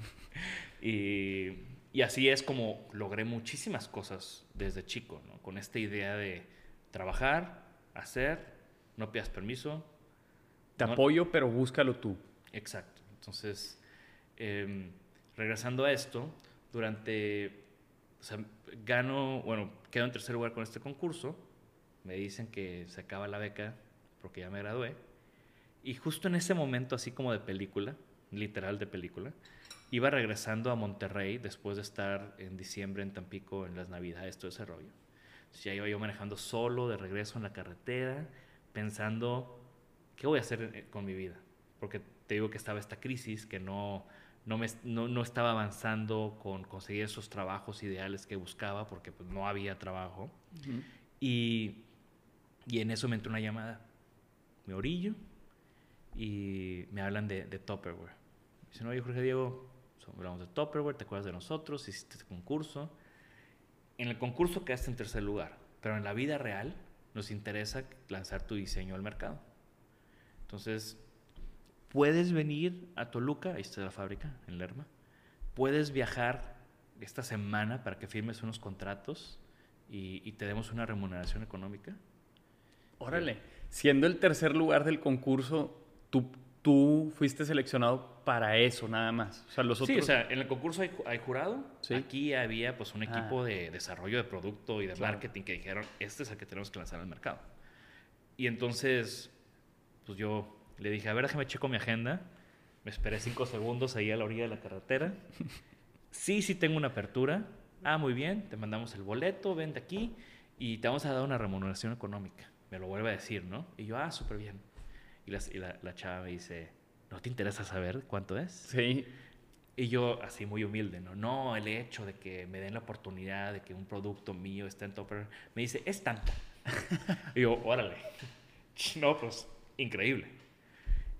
y y así es como logré muchísimas cosas desde chico, ¿no? Con esta idea de trabajar, hacer, no pidas permiso. Te apoyo, pero búscalo tú. Exacto. Entonces, em, regresando a esto, durante, o sea, gano, bueno, quedo en tercer lugar con este concurso, me dicen que se acaba la beca porque ya me gradué, y justo en ese momento, así como de película, literal de película, iba regresando a Monterrey después de estar en diciembre en Tampico en las Navidades, todo ese rollo. ya iba yo manejando solo de regreso en la carretera, pensando, ¿qué voy a hacer eh, con mi vida? Porque te digo que estaba esta crisis, que no, no, me, no, estaba avanzando con conseguir esos trabajos ideales que buscaba, porque pues, no había trabajo. y, y, en eso me entró una llamada. Me orillo y me hablan de, de Tupperware. Dicen, oye, Jorge Diego, hablamos de Tupperware, te acuerdas de nosotros, hiciste este concurso. En el concurso quedaste en tercer lugar, pero en la vida real nos interesa lanzar tu diseño al mercado. Entonces, puedes venir a Toluca, ahí está la fábrica, en Lerma. Puedes viajar esta semana para que firmes unos contratos y, te demos una remuneración económica. Órale, siendo el tercer lugar del concurso, tú tú fuiste seleccionado para eso nada más. O sea, los Sí, o sea, en el concurso hay, jurado. Aquí había pues un ah. equipo de desarrollo de producto y de marketing que dijeron, este es el que tenemos que lanzar al mercado. Y entonces, pues yo le dije, a ver, déjame checo mi agenda. Me esperé cinco segundos ahí a la orilla de la carretera. Sí, sí tengo una apertura. Ah, muy bien, te mandamos el boleto, vente aquí y te vamos a dar una remuneración económica. Me lo vuelve a decir, ¿no? Y yo, ah, súper bien. Y, la, la, chava me dice, ¿no te interesa saber cuánto es? Sí. Y yo, así muy humilde, ¿no? No, el hecho de que me den la oportunidad de que un producto mío esté en Topper, me dice, es tanto. y yo, órale. No, pues, increíble.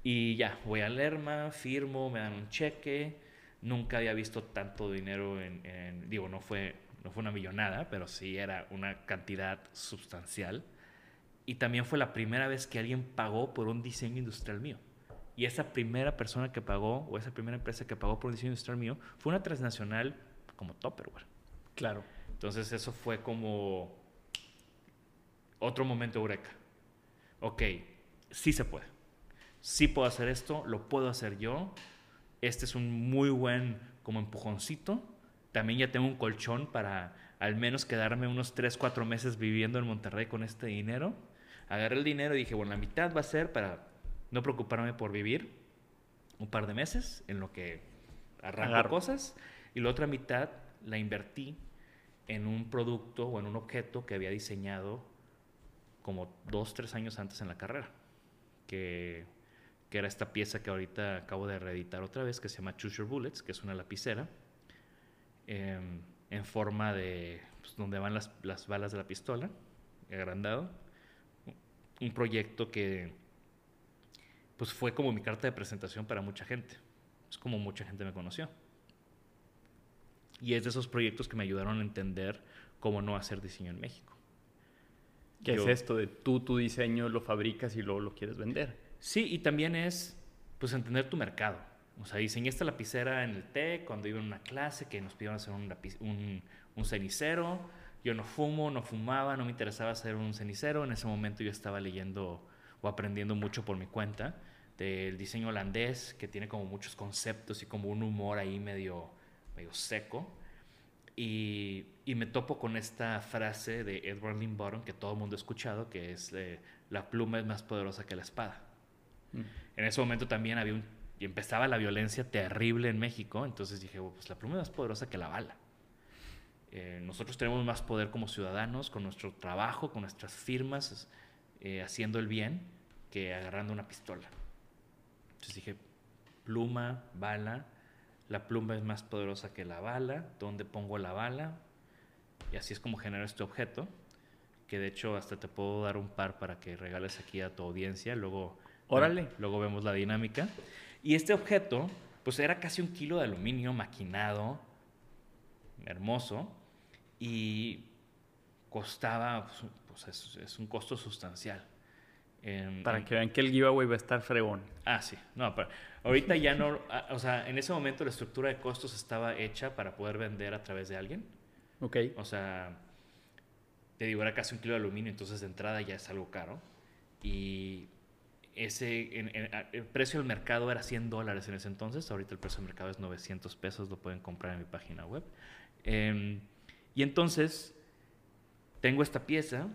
Y ya, voy a Lerma, firmo, me dan un cheque. Nunca había visto tanto dinero en, en, digo, no fue, no fue una millonada, pero sí era una cantidad sustancial. Y también fue la primera vez que alguien pagó por un diseño industrial mío. Y esa primera persona que pagó, o esa primera empresa que pagó por un diseño industrial mío, fue una transnacional como Tupperware. Claro. Entonces eso fue como otro momento eureka. Ok, sí se puede. Sí puedo hacer esto, lo puedo hacer yo. Este es un muy buen como empujoncito. También ya tengo un colchón para al menos quedarme unos 3, 4 meses viviendo en Monterrey con este dinero Agarré el dinero y dije, bueno, la mitad va a ser para no preocuparme por vivir un par de meses en lo que arranco cosas y la otra mitad la invertí en un producto o en un objeto que había diseñado como dos, tres años antes en la carrera, que, que era esta pieza que ahorita acabo de reeditar otra vez, que se llama Choose Your Bullets, que es una lapicera em, en forma de pues, donde van las, las balas de la pistola, agrandado un proyecto que pues fue como mi carta de presentación para mucha gente. Es como mucha gente me conoció. Y es de esos proyectos que me ayudaron a entender cómo no hacer diseño en México. ¿Qué es esto de tú tu diseño lo fabricas y luego lo quieres vender? Sí, y también es pues entender tu mercado. O sea, diseñé esta lapicera en el TEC cuando iba en una clase que nos pidieron hacer un, un, un cenicero. Yo no fumo, no fumaba, no me interesaba hacer un cenicero. En ese momento yo estaba leyendo o aprendiendo mucho por mi cuenta del diseño holandés, que tiene como muchos conceptos y como un humor ahí medio, medio seco. Y, y me topo con esta frase de Edward Bottom que todo el mundo ha escuchado, que es eh, la pluma es más poderosa que la espada. Mm. En ese momento también había un, y empezaba la violencia terrible en México, entonces dije, pues la pluma es más poderosa que la bala. Eh, nosotros tenemos más poder como ciudadanos, con nuestro trabajo, con nuestras firmas, eh, haciendo el bien, que agarrando una pistola. Entonces dije, pluma, bala, la pluma es más poderosa que la bala, ¿dónde pongo la bala? Y así es como genero este objeto, que de hecho hasta te puedo dar un par para que regales aquí a tu audiencia, luego, Órale. luego vemos la dinámica. Y este objeto, pues era casi un kilo de aluminio maquinado, hermoso, y costaba, pues, pues es un costo sustancial. Para que vean que el giveaway va a estar fregón. Ah, sí. No, pero ahorita ya no. Ah, o sea, en ese momento la estructura de costos estaba hecha para poder vender a través de alguien. Ok. O sea, te digo, era casi un kilo de aluminio, entonces de entrada ya es algo caro. Y ese, el precio del mercado era 100 dólares en ese entonces. Ahorita el precio del mercado es 900 pesos, lo pueden comprar en mi página web. Em, y entonces, tengo esta pieza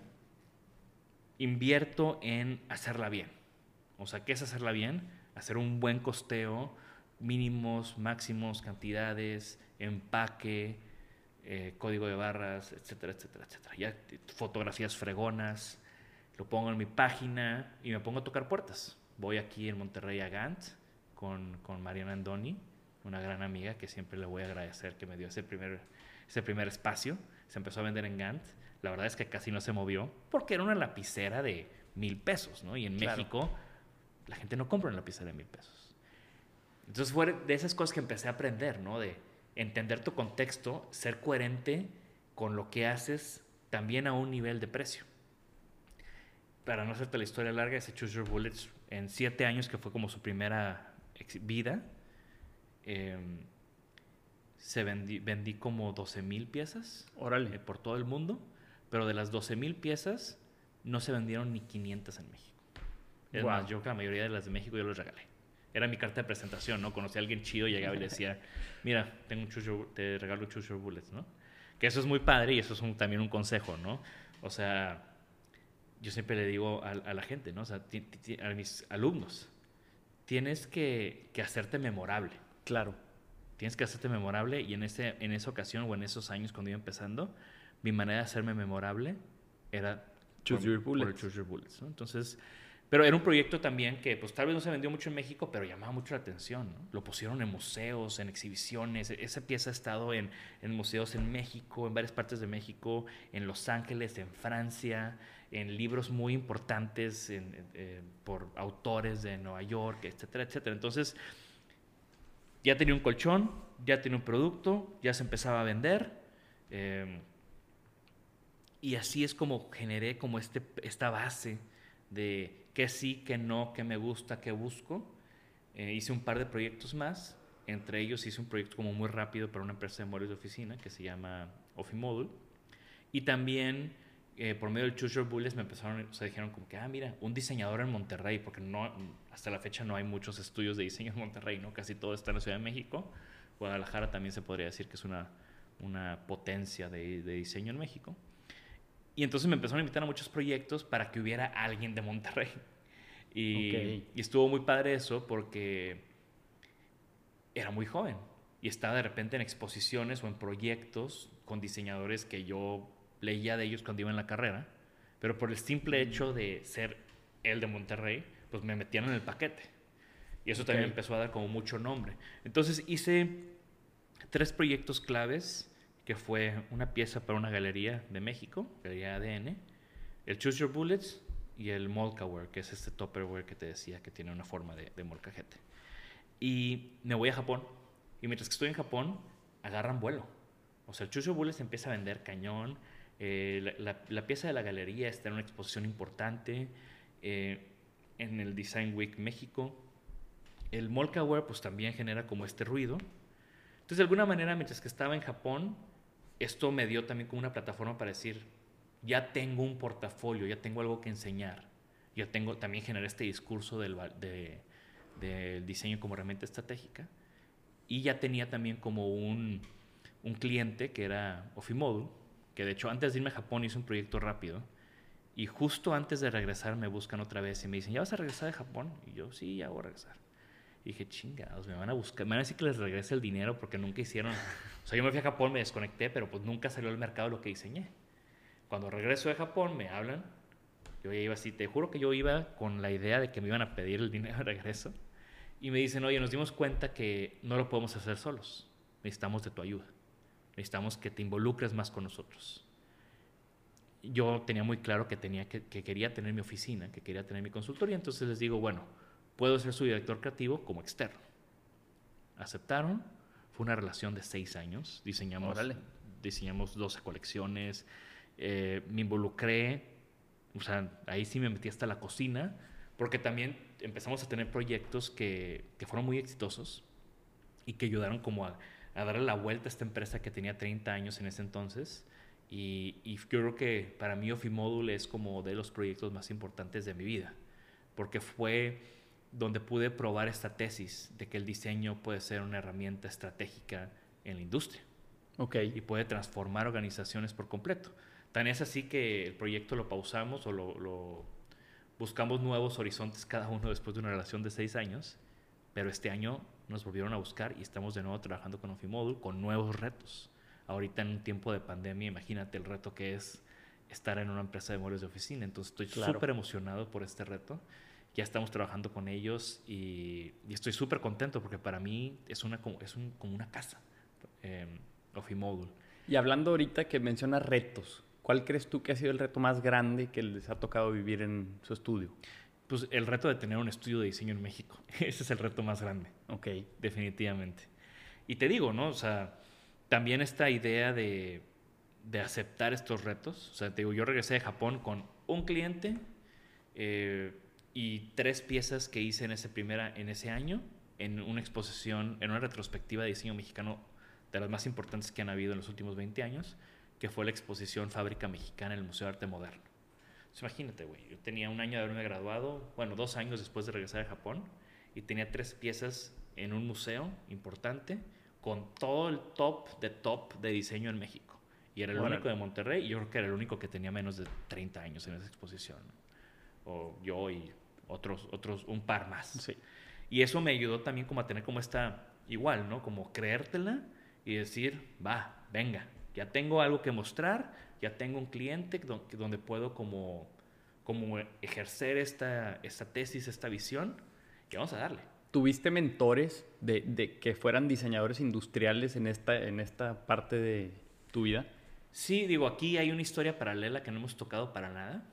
invierto en hacerla bien. O sea, ¿qué es hacerla bien? Hacer un buen costeo, mínimos, máximos, cantidades, empaque, eh, código de barras, etcétera, etcétera, etcétera. Ya fotografías fregonas, lo pongo en mi página y me pongo a tocar puertas. Voy aquí en Monterrey a Gant con, con Mariana Andoni, una gran amiga que siempre le voy a agradecer que me dio ese primer, ese primer espacio. Se empezó a vender en Gant la verdad es que casi no se movió porque era una lapicera de mil pesos, ¿no? Y en México la gente no compra una lapicera de mil pesos. Entonces fue de esas cosas que empecé a aprender, ¿no? De entender tu contexto, ser coherente con lo que haces también a un nivel de precio. Para no hacerte la historia larga, ese Choose Your Bullets, en siete años que fue como su primera vida, em, se vendí, vendí como 12 mil piezas Órale. Eh, por todo el mundo pero de las 12.000 piezas no se vendieron ni 500 en México. Es más, yo que la mayoría de las de México yo los regalé. Era mi carta de presentación, ¿no? Conocí a alguien chido, llegaba y le decía, mira, tengo un te regalo Choose Bullets, ¿no? Que eso es muy padre y eso es también un consejo, ¿no? O sea, yo siempre le digo a, la gente, ¿no? O sea, a mis alumnos, tienes que, que, hacerte memorable. Claro. Tienes que hacerte memorable y en, ese, en esa ocasión o en esos años cuando iba empezando, mi manera de hacerme memorable era Choose Your Bullets. Choose Your Bullets Entonces, pero era un proyecto también que pues tal vez no se vendió mucho en México, pero llamaba mucho la atención. ¿no? Lo pusieron en museos, en exhibiciones. E-, esa pieza ha estado en, en, museos en México, en varias partes de México, en Los Ángeles, en Francia, en libros muy importantes eh, por autores de Nueva York, etcétera, etcétera. Entonces, ya tenía un colchón, ya tenía un producto, ya se empezaba a vender. Eh, y así es como generé como este, esta base de qué sí, qué no, qué me gusta, qué busco. Eh, hice un par de proyectos más. Entre ellos hice un proyecto como muy rápido para una empresa de memorias de oficina que se llama Ofimodul. Y también eh, por medio del Choose Your Bullets me empezaron, o sea, dijeron como que, ah, mira, un diseñador en Monterrey, porque no, hasta la fecha no hay muchos estudios de diseño en Monterrey, ¿no? Casi todo está en la Ciudad de México. Guadalajara también se podría decir que es una, una potencia de, de diseño en México. Y entonces me empezaron a invitar a muchos proyectos para que hubiera alguien de Monterrey. Y, estuvo muy padre eso porque era muy joven y estaba de repente en exposiciones o en proyectos con diseñadores que yo leía de ellos cuando iba en la carrera, pero por el simple hecho de ser el de Monterrey, pues me metían en el paquete. Y eso también empezó a dar como mucho nombre. Entonces hice tres proyectos claves que fue una pieza para una galería de México, Galería ADN, el Choose Your Bullets y el molkaware, que es este topperware que te decía que tiene una forma de, de molcajete. Y me voy a Japón. Y mientras que estoy en Japón, agarran vuelo. O sea, el Chucho Bullet empieza a vender cañón. Eh, la, pieza de la galería está en una exposición importante. Eh, en el Design Week México. El Molkaware pues también genera como este ruido. Entonces, de alguna manera, mientras que estaba en Japón, esto me dio también como una plataforma para decir, ya tengo un portafolio, ya tengo algo que enseñar. Ya tengo, también generar este discurso del, de, del diseño como herramienta estratégica. Y ya tenía también como un, un cliente que era Ofimodul, que de hecho antes de irme a Japón hice un proyecto rápido. Y justo antes de regresar me buscan otra vez y me dicen, ¿ya vas a regresar de Japón? Y yo, sí, ya voy a regresar. Y dije, chingados, me van a buscar, me van a decir que les regrese el dinero porque nunca hicieron. O sea, yo me fui a Japón, me desconecté, pero pues nunca salió al mercado lo que diseñé. Cuando regreso de Japón me hablan, yo ya iba así, te juro que yo iba con la idea de que me iban a pedir el dinero de regreso. Y me dicen, oye, nos dimos cuenta que no lo podemos hacer solos. Necesitamos de tu ayuda. Necesitamos que te involucres más con nosotros. Yo tenía muy claro que, tenía que, que quería tener mi oficina, que quería tener mi consultoría. Entonces les digo, bueno, puedo ser su director creativo como externo. Aceptaron. Fue una relación de seis años. Diseñamos, diseñamos 12 colecciones. Eh, me involucré. O sea, ahí sí me metí hasta la cocina. Porque también empezamos a tener proyectos que, que fueron muy exitosos y que ayudaron como a, a, darle la vuelta a esta empresa que tenía 30 años en ese entonces. Y, y yo creo que para mí Ofimodul es como de los proyectos más importantes de mi vida. Porque fue donde pude probar esta tesis de que el diseño puede ser una herramienta estratégica en la industria. Okay. Y puede transformar organizaciones por completo. Tan es así que el proyecto lo pausamos o lo, lo buscamos nuevos horizontes cada uno después de una relación de seis años, pero este año nos volvieron a buscar y estamos de nuevo trabajando con Ofimodul con nuevos retos. Ahorita en un tiempo de pandemia, imagínate el reto que es estar en una empresa de muebles de oficina. Entonces estoy súper claro. emocionado por este reto. Ya estamos trabajando con ellos y, y estoy súper contento porque para mí es, una, es un, como una casa, eh, Ofimodul. Y hablando ahorita que mencionas retos, ¿Cuál crees tú que ha sido el reto más grande que les ha tocado vivir en su estudio? Pues el reto de tener un estudio de diseño en México. Ese es el reto más grande. Ok. Definitivamente. Y te digo, ¿no? O sea, también esta idea de, de aceptar estos retos. O sea, te digo, yo regresé de Japón con un cliente eh, y tres piezas que hice en ese, primera, en ese año en una exposición, en una retrospectiva de diseño mexicano de las más importantes que han habido en los últimos 20 años que fue la exposición Fábrica Mexicana en el Museo de Arte Moderno. Entonces, imagínate, güey, yo tenía un año de haberme graduado, bueno, dos años después de regresar a Japón, y tenía tres piezas en un museo importante con todo el top de top de diseño en México. Y era el bueno. único de Monterrey, y yo creo que era el único que tenía menos de 30 años en esa exposición. ¿no? O yo y otros, otros, un par más. Sí. Y eso me ayudó también como a tener como esta, igual, ¿no? Como creértela y decir, va, venga, ya tengo algo que mostrar, ya tengo un cliente donde, puedo como, como ejercer esta, esta tesis, esta visión, y vamos a darle. ¿Tuviste mentores de, de, que fueran diseñadores industriales en esta, en esta parte de tu vida? Sí, digo, aquí hay una historia paralela que no hemos tocado para nada,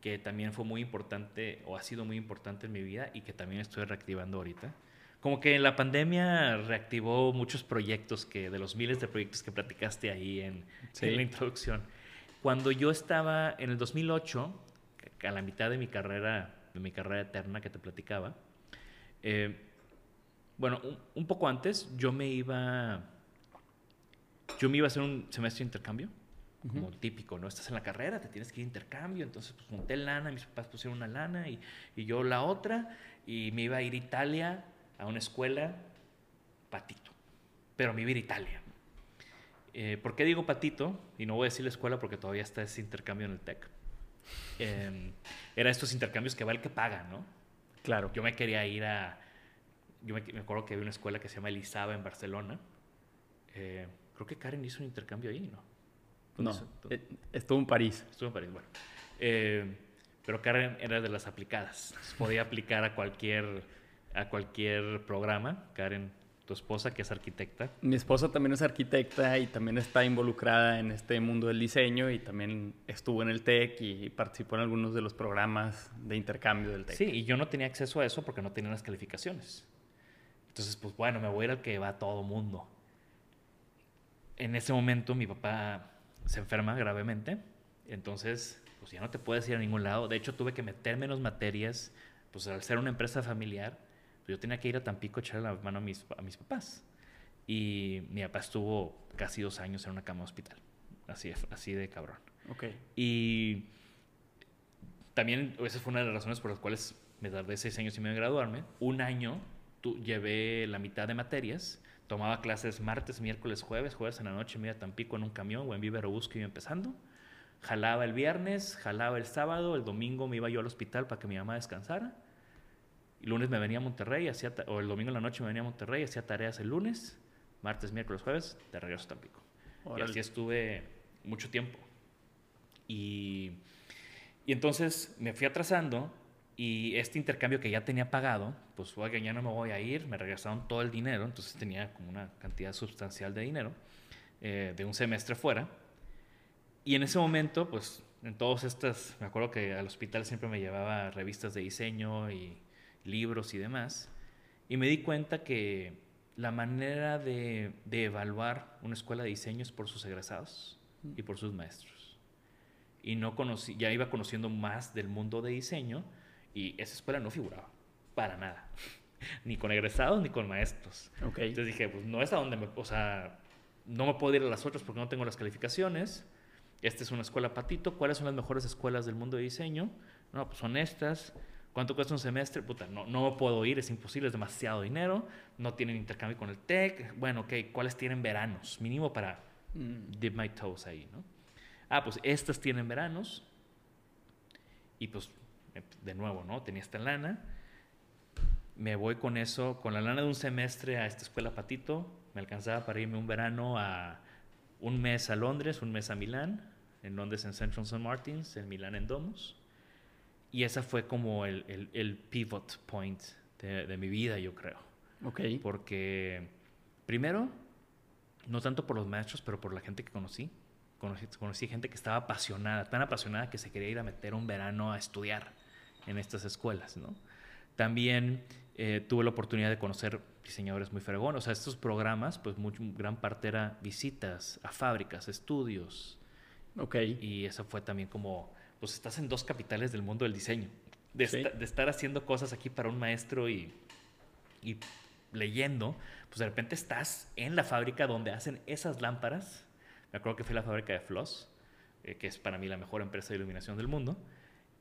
que también fue muy importante o ha sido muy importante en mi vida y que también estoy reactivando ahorita como que la pandemia reactivó muchos proyectos que de los miles de proyectos que platicaste ahí en, sí. en la introducción. Cuando yo estaba en el 2008, a la mitad de mi carrera, de mi carrera eterna que te platicaba, eh, bueno, un, un, poco antes yo me iba, yo me iba a hacer un semestre de intercambio, como uh -huh. típico, ¿no? Estás en la carrera, te tienes que ir a intercambio, entonces pues monté lana, mis papás pusieron una lana y, y yo la otra, y me iba a ir a Italia a una escuela patito, pero a vivir Italia. Eh, ¿Por qué digo patito? Y no voy a decir la escuela porque todavía está ese intercambio en el TEC. Eh, era estos intercambios que va el que paga, ¿no? Claro. Yo me quería ir a... Yo me, me acuerdo que había una escuela que se llama Elisaba en Barcelona. Eh, creo que Karen hizo un intercambio ahí, ¿no? No, eh, estuvo en París. Estuvo en París, bueno. Eh, pero Karen era de las aplicadas. Podía aplicar a cualquier a cualquier programa. Karen, tu esposa que es arquitecta. Mi esposa también es arquitecta y también está involucrada en este mundo del diseño y también estuvo en el TEC y participó en algunos de los programas de intercambio del TEC. Sí, y yo no tenía acceso a eso porque no tenía las calificaciones. Entonces, pues bueno, me voy a ir al que va todo mundo. En ese momento mi papá se enferma gravemente, entonces pues ya no te puedes ir a ningún lado. De hecho, tuve que meter menos materias, pues al ser una empresa familiar, yo tenía que ir a Tampico a echarle la mano a mis, a mis papás. Y mi papá estuvo casi dos años en una cama de hospital, así de, así de cabrón. Ok. Y también esa fue una de las razones por las cuales me tardé seis años y medio en graduarme. Un año tu, llevé la mitad de materias, tomaba clases martes, miércoles, jueves, jueves en la noche, me iba a Tampico en un camión o en Viva Aerobús iba empezando. Jalaba el viernes, jalaba el sábado, el domingo me iba yo al hospital para que mi mamá descansara. Y lunes me venía a Monterrey, hacía o el domingo en la noche me venía a Monterrey, hacía tareas el lunes, martes, miércoles, jueves, de regreso a Tampico. Y así estuve mucho tiempo. Y, y entonces me fui atrasando y este intercambio que ya tenía pagado, pues oiga, ya no me voy a ir, me regresaron todo el dinero, entonces tenía como una cantidad sustancial de dinero eh, de un semestre fuera. Y en ese momento, pues en todas estas, me acuerdo que al hospital siempre me llevaba revistas de diseño y libros y demás, y me di cuenta que la manera de, de evaluar una escuela de diseño es por sus egresados y por sus maestros. Y no conocí, ya iba conociendo más del mundo de diseño, y esa escuela no figuraba, para nada. ni con egresados ni con maestros. Okay. Entonces dije, pues no es a donde me, o sea, no me puedo ir a las otras porque no tengo las calificaciones. Esta es una escuela patito. ¿Cuáles son las mejores escuelas del mundo de diseño? No, pues son estas. ¿Cuánto cuesta un semestre? Puta, no, no puedo ir, es imposible, es demasiado dinero. No tienen intercambio con el TEC. Bueno, ok, ¿cuáles tienen veranos? Mínimo para mm. dip my toes ahí, ¿no? Ah, pues estas tienen veranos. Y pues de nuevo, ¿no? Tenía esta lana. Me voy con eso, con la lana de un semestre a esta escuela Patito. Me alcanzaba para irme un verano a un mes a Londres, un mes a Milán. En Londres en Central St. Martins, en Milán en Domus. Y esa fue como el, el, el pivot point de, de, mi vida, yo creo. Ok. Porque, primero, no tanto por los maestros, pero por la gente que conocí. Conocí, conocí gente que estaba apasionada, tan apasionada que se quería ir a meter un verano a estudiar en estas escuelas, ¿no? También eh, tuve la oportunidad de conocer diseñadores muy fregones. O sea, estos programas, pues muy, gran parte era visitas a fábricas, estudios. Ok. Y eso fue también como, pues estás en dos capitales del mundo del diseño. De, Sí. esta- de estar haciendo cosas aquí para un maestro y, y leyendo, pues de repente estás en la fábrica donde hacen esas lámparas. Me acuerdo que fue la fábrica de Floss, eh, que es para mí la mejor empresa de iluminación del mundo.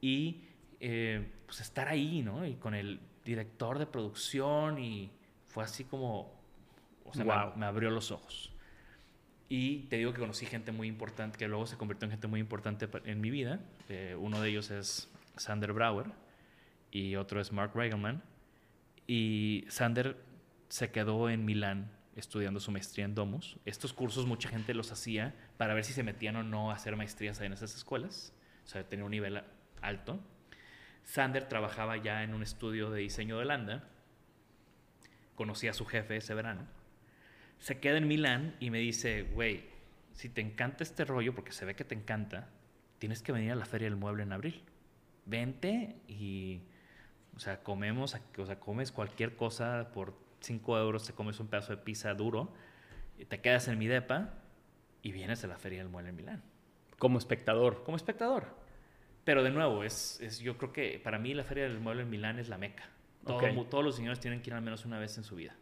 Y eh, pues estar ahí, ¿no? Y con el director de producción y fue así como, o sea, me, abrió los ojos. Y te digo que conocí gente muy importante, que luego se convirtió en gente muy importante en mi vida. Eh, uno de ellos es Sander Brauer y otro es Mark Regelman. Y Sander se quedó en Milán estudiando su maestría en Domus. Estos cursos mucha gente los hacía para ver si se metían o no a hacer maestrías en esas escuelas. O sea, tenía un nivel alto. Sander trabajaba ya en un estudio de diseño de Holanda. Conocí a su jefe ese verano. Se queda en Milán y me dice, güey, si te encanta este rollo, porque se ve que te encanta, tienes que venir a la Feria del Mueble en abril. Vente y, o sea, comemos, o sea, comes cualquier cosa por 5 euros, te comes un pedazo de pizza duro, y te quedas en mi depa y vienes a la Feria del Mueble en Milán Como espectador. como espectador. Pero de nuevo, es, es- yo creo que para mí la Feria del Mueble en Milán es la meca. Todo todos los señores tienen que ir al menos una vez en su vida.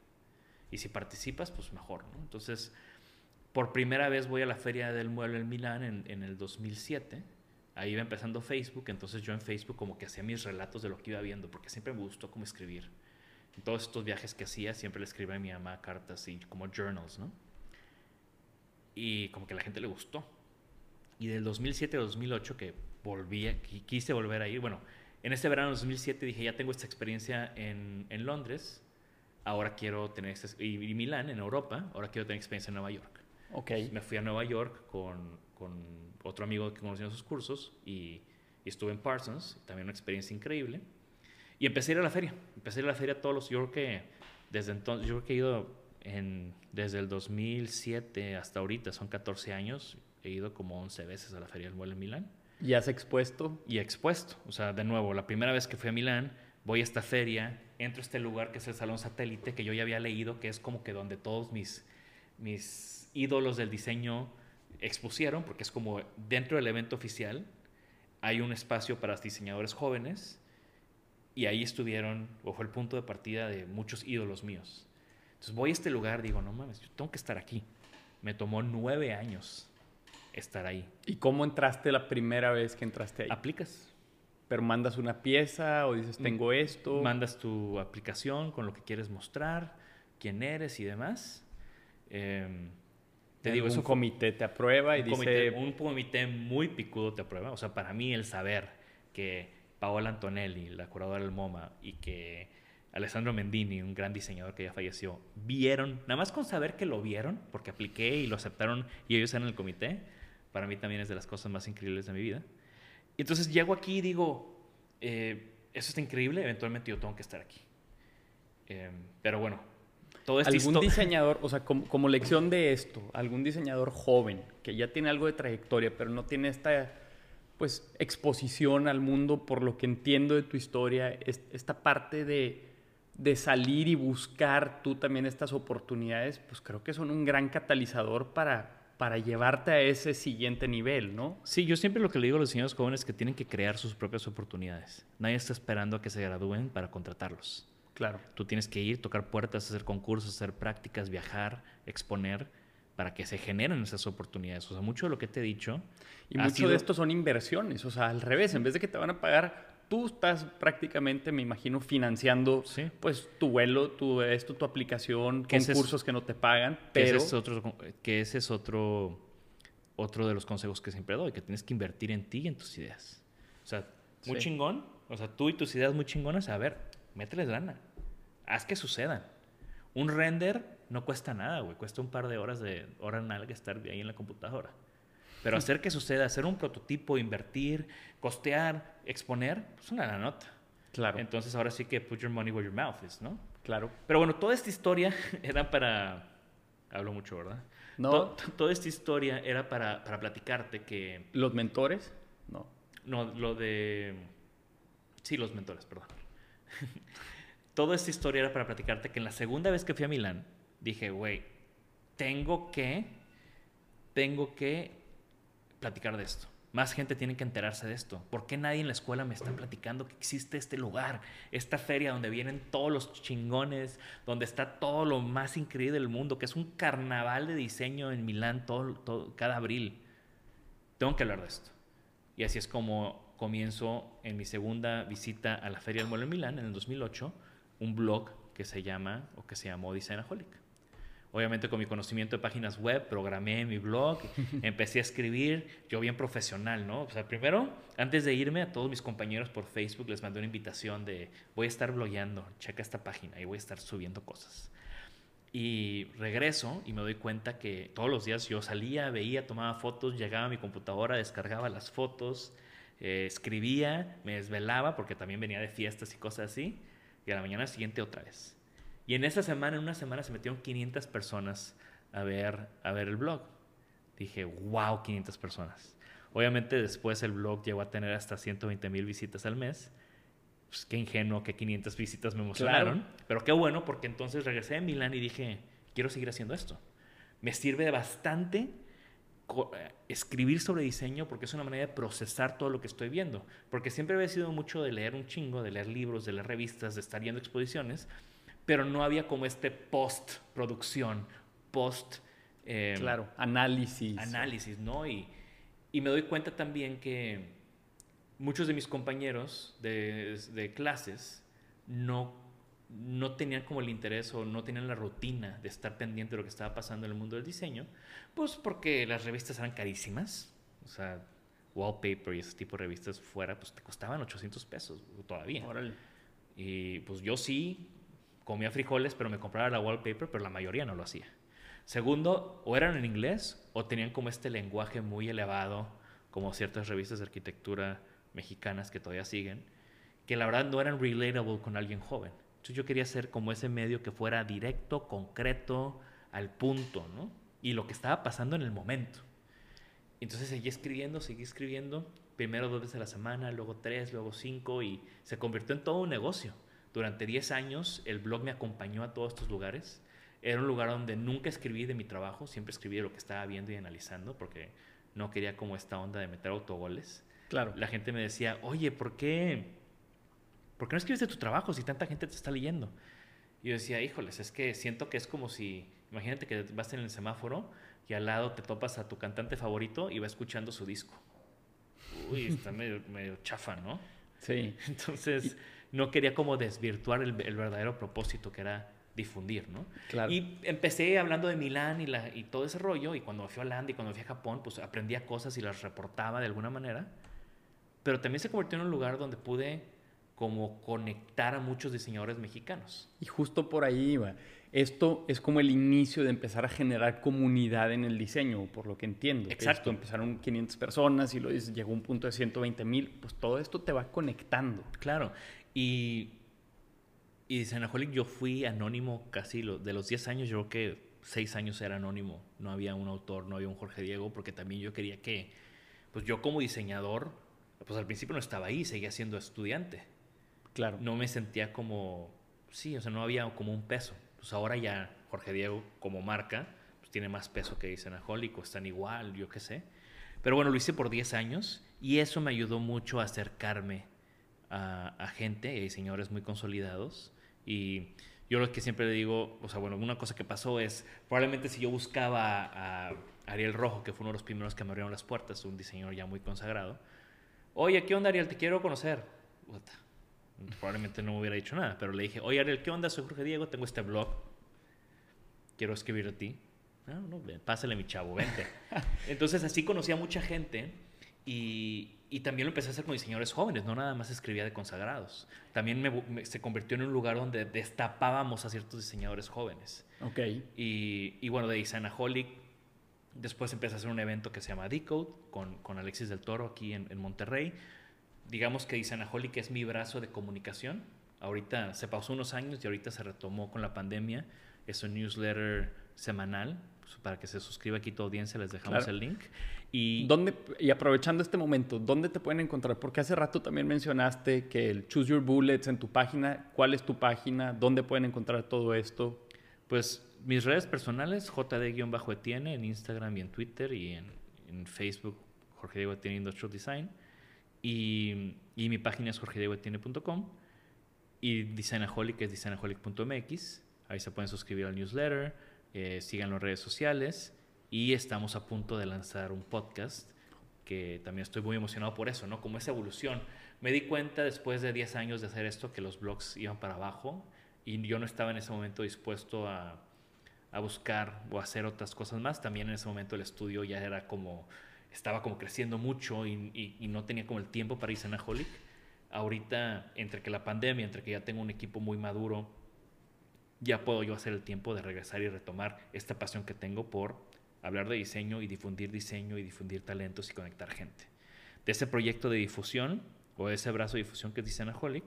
Y si participas, pues mejor. ¿no? Entonces, por primera vez voy a la Feria del Mueble en Milán en, en el 2007. Ahí iba empezando Facebook, entonces yo en Facebook como que hacía mis relatos de lo que iba viendo, porque siempre me gustó como escribir. En todos estos viajes que hacía, siempre le escribía a mi mamá cartas y como journals, ¿no? Y como que a la gente le gustó. Y del 2007 al 2008 que volví, a- qui- quise volver a ir, bueno, en este verano del 2007 dije, ya tengo esta experiencia en, en Londres, ahora quiero tener, y, y Milán, en Europa, ahora quiero tener experiencia en Nueva York. Ok. Me fui a Nueva York con, con otro amigo que conocí en sus cursos y, y estuve en Parsons, también una experiencia increíble. Y empecé a ir a la feria, empecé a ir a la feria todos los, yo creo que desde entonces, yo creo que he ido en, desde el 2007 hasta ahorita, son 14 años, he ido como 11 veces a la Feria del Mueble en Milán. ¿Y has expuesto? Y expuesto. O sea, de nuevo, la primera vez que fui a Milán, voy a esta feria, entro a este lugar que es el Salón Satélite, que yo ya había leído, que es como que donde todos mis, mis ídolos del diseño expusieron, porque es como dentro del evento oficial hay un espacio para diseñadores jóvenes y ahí estuvieron, o fue el punto de partida de muchos ídolos míos. Entonces voy a este lugar, digo, no mames, yo tengo que estar aquí. Me tomó nueve años estar ahí. ¿Y cómo entraste la primera vez que entraste ahí? Aplicas. Pero mandas una pieza o dices, tengo esto. Mandas tu aplicación con lo que quieres mostrar, quién eres y demás. Eh, te digo, un comité te aprueba y dice... un comité muy picudo te aprueba. O sea, para mí el saber que Paola Antonelli, la curadora del MoMA, y que Alessandro Mendini, un gran diseñador que ya falleció, vieron, nada más con saber que lo vieron, porque apliqué y lo aceptaron y ellos eran el comité, para mí también es de las cosas más increíbles de mi vida. Y entonces llego aquí y digo, eh, eso está increíble, eventualmente yo tengo que estar aquí. Eh, pero bueno, ¿Algún diseñador, o sea, como, lección de esto, algún diseñador joven que ya tiene algo de trayectoria, pero no tiene esta pues exposición al mundo por lo que entiendo de tu historia, esta parte de, de salir y buscar tú también estas oportunidades, pues creo que son un gran catalizador para, para llevarte a ese siguiente nivel, ¿no? Sí, yo siempre lo que le digo a los diseñadores jóvenes es que tienen que crear sus propias oportunidades. Nadie está esperando a que se gradúen para contratarlos. Claro. Tú tienes que ir, tocar puertas, hacer concursos, hacer prácticas, viajar, exponer para que se generen esas oportunidades. O sea, mucho de lo que te he dicho. Y mucho de esto son inversiones. O sea, al revés, en vez de que te van a pagar, tú estás prácticamente, me imagino, financiando pues tu vuelo, tu esto, tu aplicación, concursos que no te pagan. Pero... Que ese es otro, que ese es otro, otro de los consejos que siempre doy, que tienes que invertir en ti y en tus ideas. O sea, muy chingón. O sea, tú y tus ideas muy chingonas, a ver, mételes lana. Haz que sucedan. Un render no cuesta nada, güey. Cuesta un par de horas de hora nalga estar ahí en la computadora. Pero hacer que suceda, hacer un prototipo, invertir, costear, exponer, es pues una nota. Claro. Entonces ahora sí que put your money where your mouth is, ¿no? Claro. Pero bueno, toda esta historia era para... Hablo mucho, ¿verdad? No. toda esta historia era para, para platicarte que... ¿Los mentores? No. No, lo de... Sí, los mentores, perdón. Toda esta historia era para platicarte que en la segunda vez que fui a Milán, dije, güey, tengo que, tengo que platicar de esto. Más gente tiene que enterarse de esto. ¿Por qué nadie en la escuela me está platicando que existe este lugar, esta feria donde vienen todos los chingones, donde está todo lo más increíble del mundo, que es un carnaval de diseño en Milán todo, cada abril? Tengo que hablar de esto. Y así es como comienzo en mi segunda visita a la Feria del Mueble en Milán en el 2008 un blog que se llama o que se llamó Designaholic. Obviamente con mi conocimiento de páginas web, programé mi blog, empecé a escribir, yo bien profesional, ¿no? O sea, primero, antes de irme, a todos mis compañeros por Facebook les mandé una invitación de voy a estar blogueando, checa esta página y voy a estar subiendo cosas. Y regreso y me doy cuenta que todos los días yo salía, veía, tomaba fotos, llegaba a mi computadora, descargaba las fotos, eh, escribía, me desvelaba porque también venía de fiestas y cosas así, y a la mañana siguiente otra vez. Y en esa semana, en una semana, se metieron 500 personas a ver, a ver el blog. Dije, wow, 500 personas. Obviamente después el blog llegó a tener hasta 120 mil visitas al mes. Pues qué ingenuo que 500 visitas me emocionaron. Pero qué bueno porque entonces regresé a Milán y dije, quiero seguir haciendo esto. Me sirve bastante eh, escribir sobre diseño porque es una manera de procesar todo lo que estoy viendo. Porque siempre había sido mucho de leer un chingo, de leer libros, de leer revistas, de estar viendo exposiciones, pero no había como este post-producción, post... Eh, claro, análisis. Análisis, ¿no? Y, y, me doy cuenta también que muchos de mis compañeros de, de clases no no tenían como el interés o no tenían la rutina de estar pendiente de lo que estaba pasando en el mundo del diseño, pues porque las revistas eran carísimas, o sea, Wallpaper y ese tipo de revistas fuera, pues te costaban 800 pesos todavía. Y pues yo sí comía frijoles, pero me compraba la Wallpaper, pero la mayoría no lo hacía. Segundo, o eran en inglés o tenían como este lenguaje muy elevado, como ciertas revistas de arquitectura mexicanas que todavía siguen, que la verdad no eran relatable con alguien joven. Entonces yo quería ser como ese medio que fuera directo, concreto, al punto, ¿no? Y lo que estaba pasando en el momento. Entonces seguí escribiendo, seguí escribiendo, primero dos veces a la semana, luego tres, luego cinco, y se convirtió en todo un negocio. Durante 10 años el blog me acompañó a todos estos lugares. Era un lugar donde nunca escribí de mi trabajo, siempre escribí de lo que estaba viendo y analizando, porque no quería como esta onda de meter autogoles. Claro. La gente me decía, oye, ¿por qué, ¿por qué no escribes de tu trabajo si tanta gente te está leyendo? Y yo decía, híjoles, es que siento que es como si, imagínate que vas en el semáforo y al lado te topas a tu cantante favorito y va escuchando su disco. Uy, está medio, medio chafa, ¿no? Sí. Entonces, no quería como desvirtuar el, el verdadero propósito que era difundir, ¿no? Claro. Y empecé hablando de Milán y, la, y todo ese rollo, y cuando fui a Holanda y cuando fui a Japón, pues aprendía cosas y las reportaba de alguna manera, pero también se convirtió en un lugar donde pude como conectar a muchos diseñadores mexicanos. Y justo por ahí iba. Esto es como el inicio de empezar a generar comunidad en el diseño, por lo que entiendo. Que Exacto. esto empezaron 500 personas y dices, llegó un punto de 120 mil. Pues todo esto te va conectando. Claro, y, y Designaholic yo fui anónimo casi lo- de los 10 años, yo creo que 6 años era anónimo, no había un autor, no había un Jorge Diego, porque también yo quería que, pues yo como diseñador, pues al principio no estaba ahí, seguía siendo estudiante, Claro. no me sentía como, sí, o sea, no había como un peso, pues ahora ya Jorge Diego como marca, pues tiene más peso que Designaholic, o están igual, yo qué sé, pero bueno, lo hice por 10 años y eso me ayudó mucho a acercarme a, a gente, a diseñadores muy consolidados. Y yo lo que siempre le digo, o sea, bueno, una cosa que pasó es, probablemente si yo buscaba a, Ariel Rojo, que fue uno de los primeros que me abrieron las puertas, un diseñador ya muy consagrado, oye, ¿qué onda Ariel? Te quiero conocer. Probablemente no me hubiera dicho nada, pero le dije, oye Ariel, ¿qué onda? Soy Jorge Diego, tengo este blog, quiero escribir a ti. Ah, no, ven, pásale mi chavo, vente. Entonces así conocí a mucha gente y, y también lo empecé a hacer con diseñadores jóvenes, no nada más escribía de consagrados. También me- me- se convirtió en un lugar donde destapábamos a ciertos diseñadores jóvenes. Ok. Y, y bueno, de Designaholic, después empecé a hacer un evento que se llama Decode con, con Alexis del Toro aquí en, en Monterrey. Digamos que Designaholic es mi brazo de comunicación. Ahorita se pausó unos años y ahorita se retomó con la pandemia. Es un newsletter semanal. Pues, para que se suscriba aquí tu audiencia, les dejamos Claro. el link. Y ¿Dónde, y aprovechando este momento, ¿dónde te pueden encontrar? Porque hace rato también mencionaste que el Choose Your Bullets en tu página. ¿Cuál es tu página? ¿Dónde pueden encontrar todo esto? Pues mis redes personales, JD-Etienne en Instagram y en Twitter y en, en Facebook, Jorge Diego Etienne Industrial Design. Y, y mi página es jorgediegoetienne.com y Designaholic es designaholic.mx. Ahí se pueden suscribir al newsletter, eh, sigan las redes sociales y estamos a punto de lanzar un podcast que también estoy muy emocionado por eso, ¿no? Como esa evolución. Me di cuenta después de 10 años de hacer esto que los blogs iban para abajo y yo no estaba en ese momento dispuesto a, buscar o hacer otras cosas más. También en ese momento el estudio ya era como, estaba como creciendo mucho y, no tenía como el tiempo para irse Holic. Ahorita, entre que la pandemia, entre que ya tengo un equipo muy maduro, ya puedo yo hacer el tiempo de regresar y retomar esta pasión que tengo por hablar de diseño y difundir diseño y difundir talentos y conectar gente. De ese proyecto de difusión o de ese brazo de difusión que es Designaholic,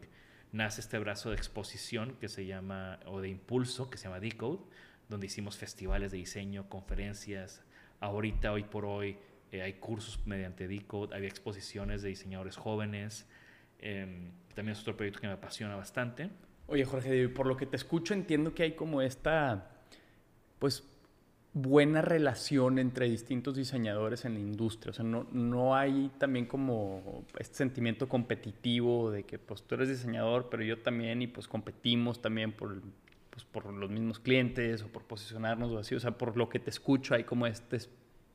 nace este brazo de exposición que se llama, o de impulso, que se llama Decode, donde hicimos festivales de diseño, conferencias. Ahorita, hoy por hoy, eh, hay cursos mediante Decode, había exposiciones de diseñadores jóvenes. em, también es otro proyecto que me apasiona bastante. Oye, Jorge, por lo que te escucho, entiendo que hay como esta, pues, buena relación entre distintos diseñadores en la industria. O sea, no, no hay también como este sentimiento competitivo de que, pues, tú eres diseñador, pero yo también, y pues competimos también por, pues, por los mismos clientes o por posicionarnos o así. O sea, por lo que te escucho, hay como este,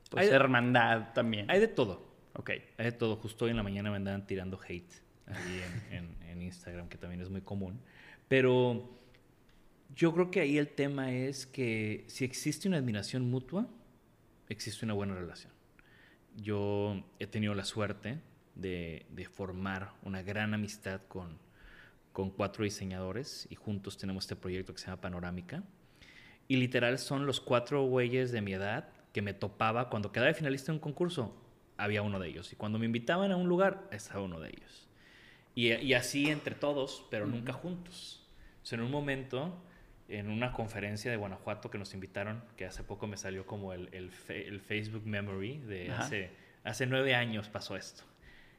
pues, Hay- hermandad también. Hay de todo. Ok. Hay de todo. Justo hoy en la mañana me andaban tirando hate ahí en, en- en Instagram, que también es muy común. Pero yo creo que ahí el tema es que si existe una admiración mutua, existe una buena relación. Yo he tenido la suerte de, de formar una gran amistad con, con cuatro diseñadores y juntos tenemos este proyecto que se llama Panorámica. Y literal son los cuatro güeyes de mi edad que me topaba cuando quedaba de finalista en un concurso, había uno de ellos. Y cuando me invitaban a un lugar, estaba uno de ellos. Y, y así entre todos, pero nunca juntos. Entonces, en un momento, en una conferencia de Guanajuato que nos invitaron, que hace poco me salió como el, el, el Facebook Memory de hace, hace nueve años pasó esto.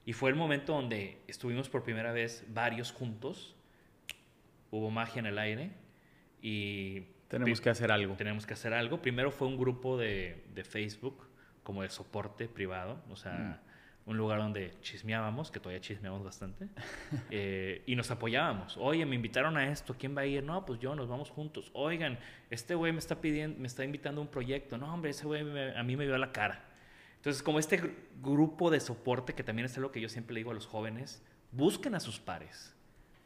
Y fue el momento donde estuvimos por primera vez varios juntos, hubo magia en el aire y... Tenemos que hacer algo. Tenemos que hacer algo. Primero fue un grupo de, de Facebook, como de soporte privado, o sea, mm. Un lugar donde chismeábamos, que todavía chismeamos bastante, eh, y nos apoyábamos. Oye, me invitaron a esto, ¿quién va a ir? No, pues yo, nos vamos juntos. Oigan, este güey me está pidiendo, me está invitando a un proyecto. No, hombre, ese güey a mí me dio la cara. Entonces, como este grupo de soporte, que también es algo que yo siempre le digo a los jóvenes, busquen a sus pares.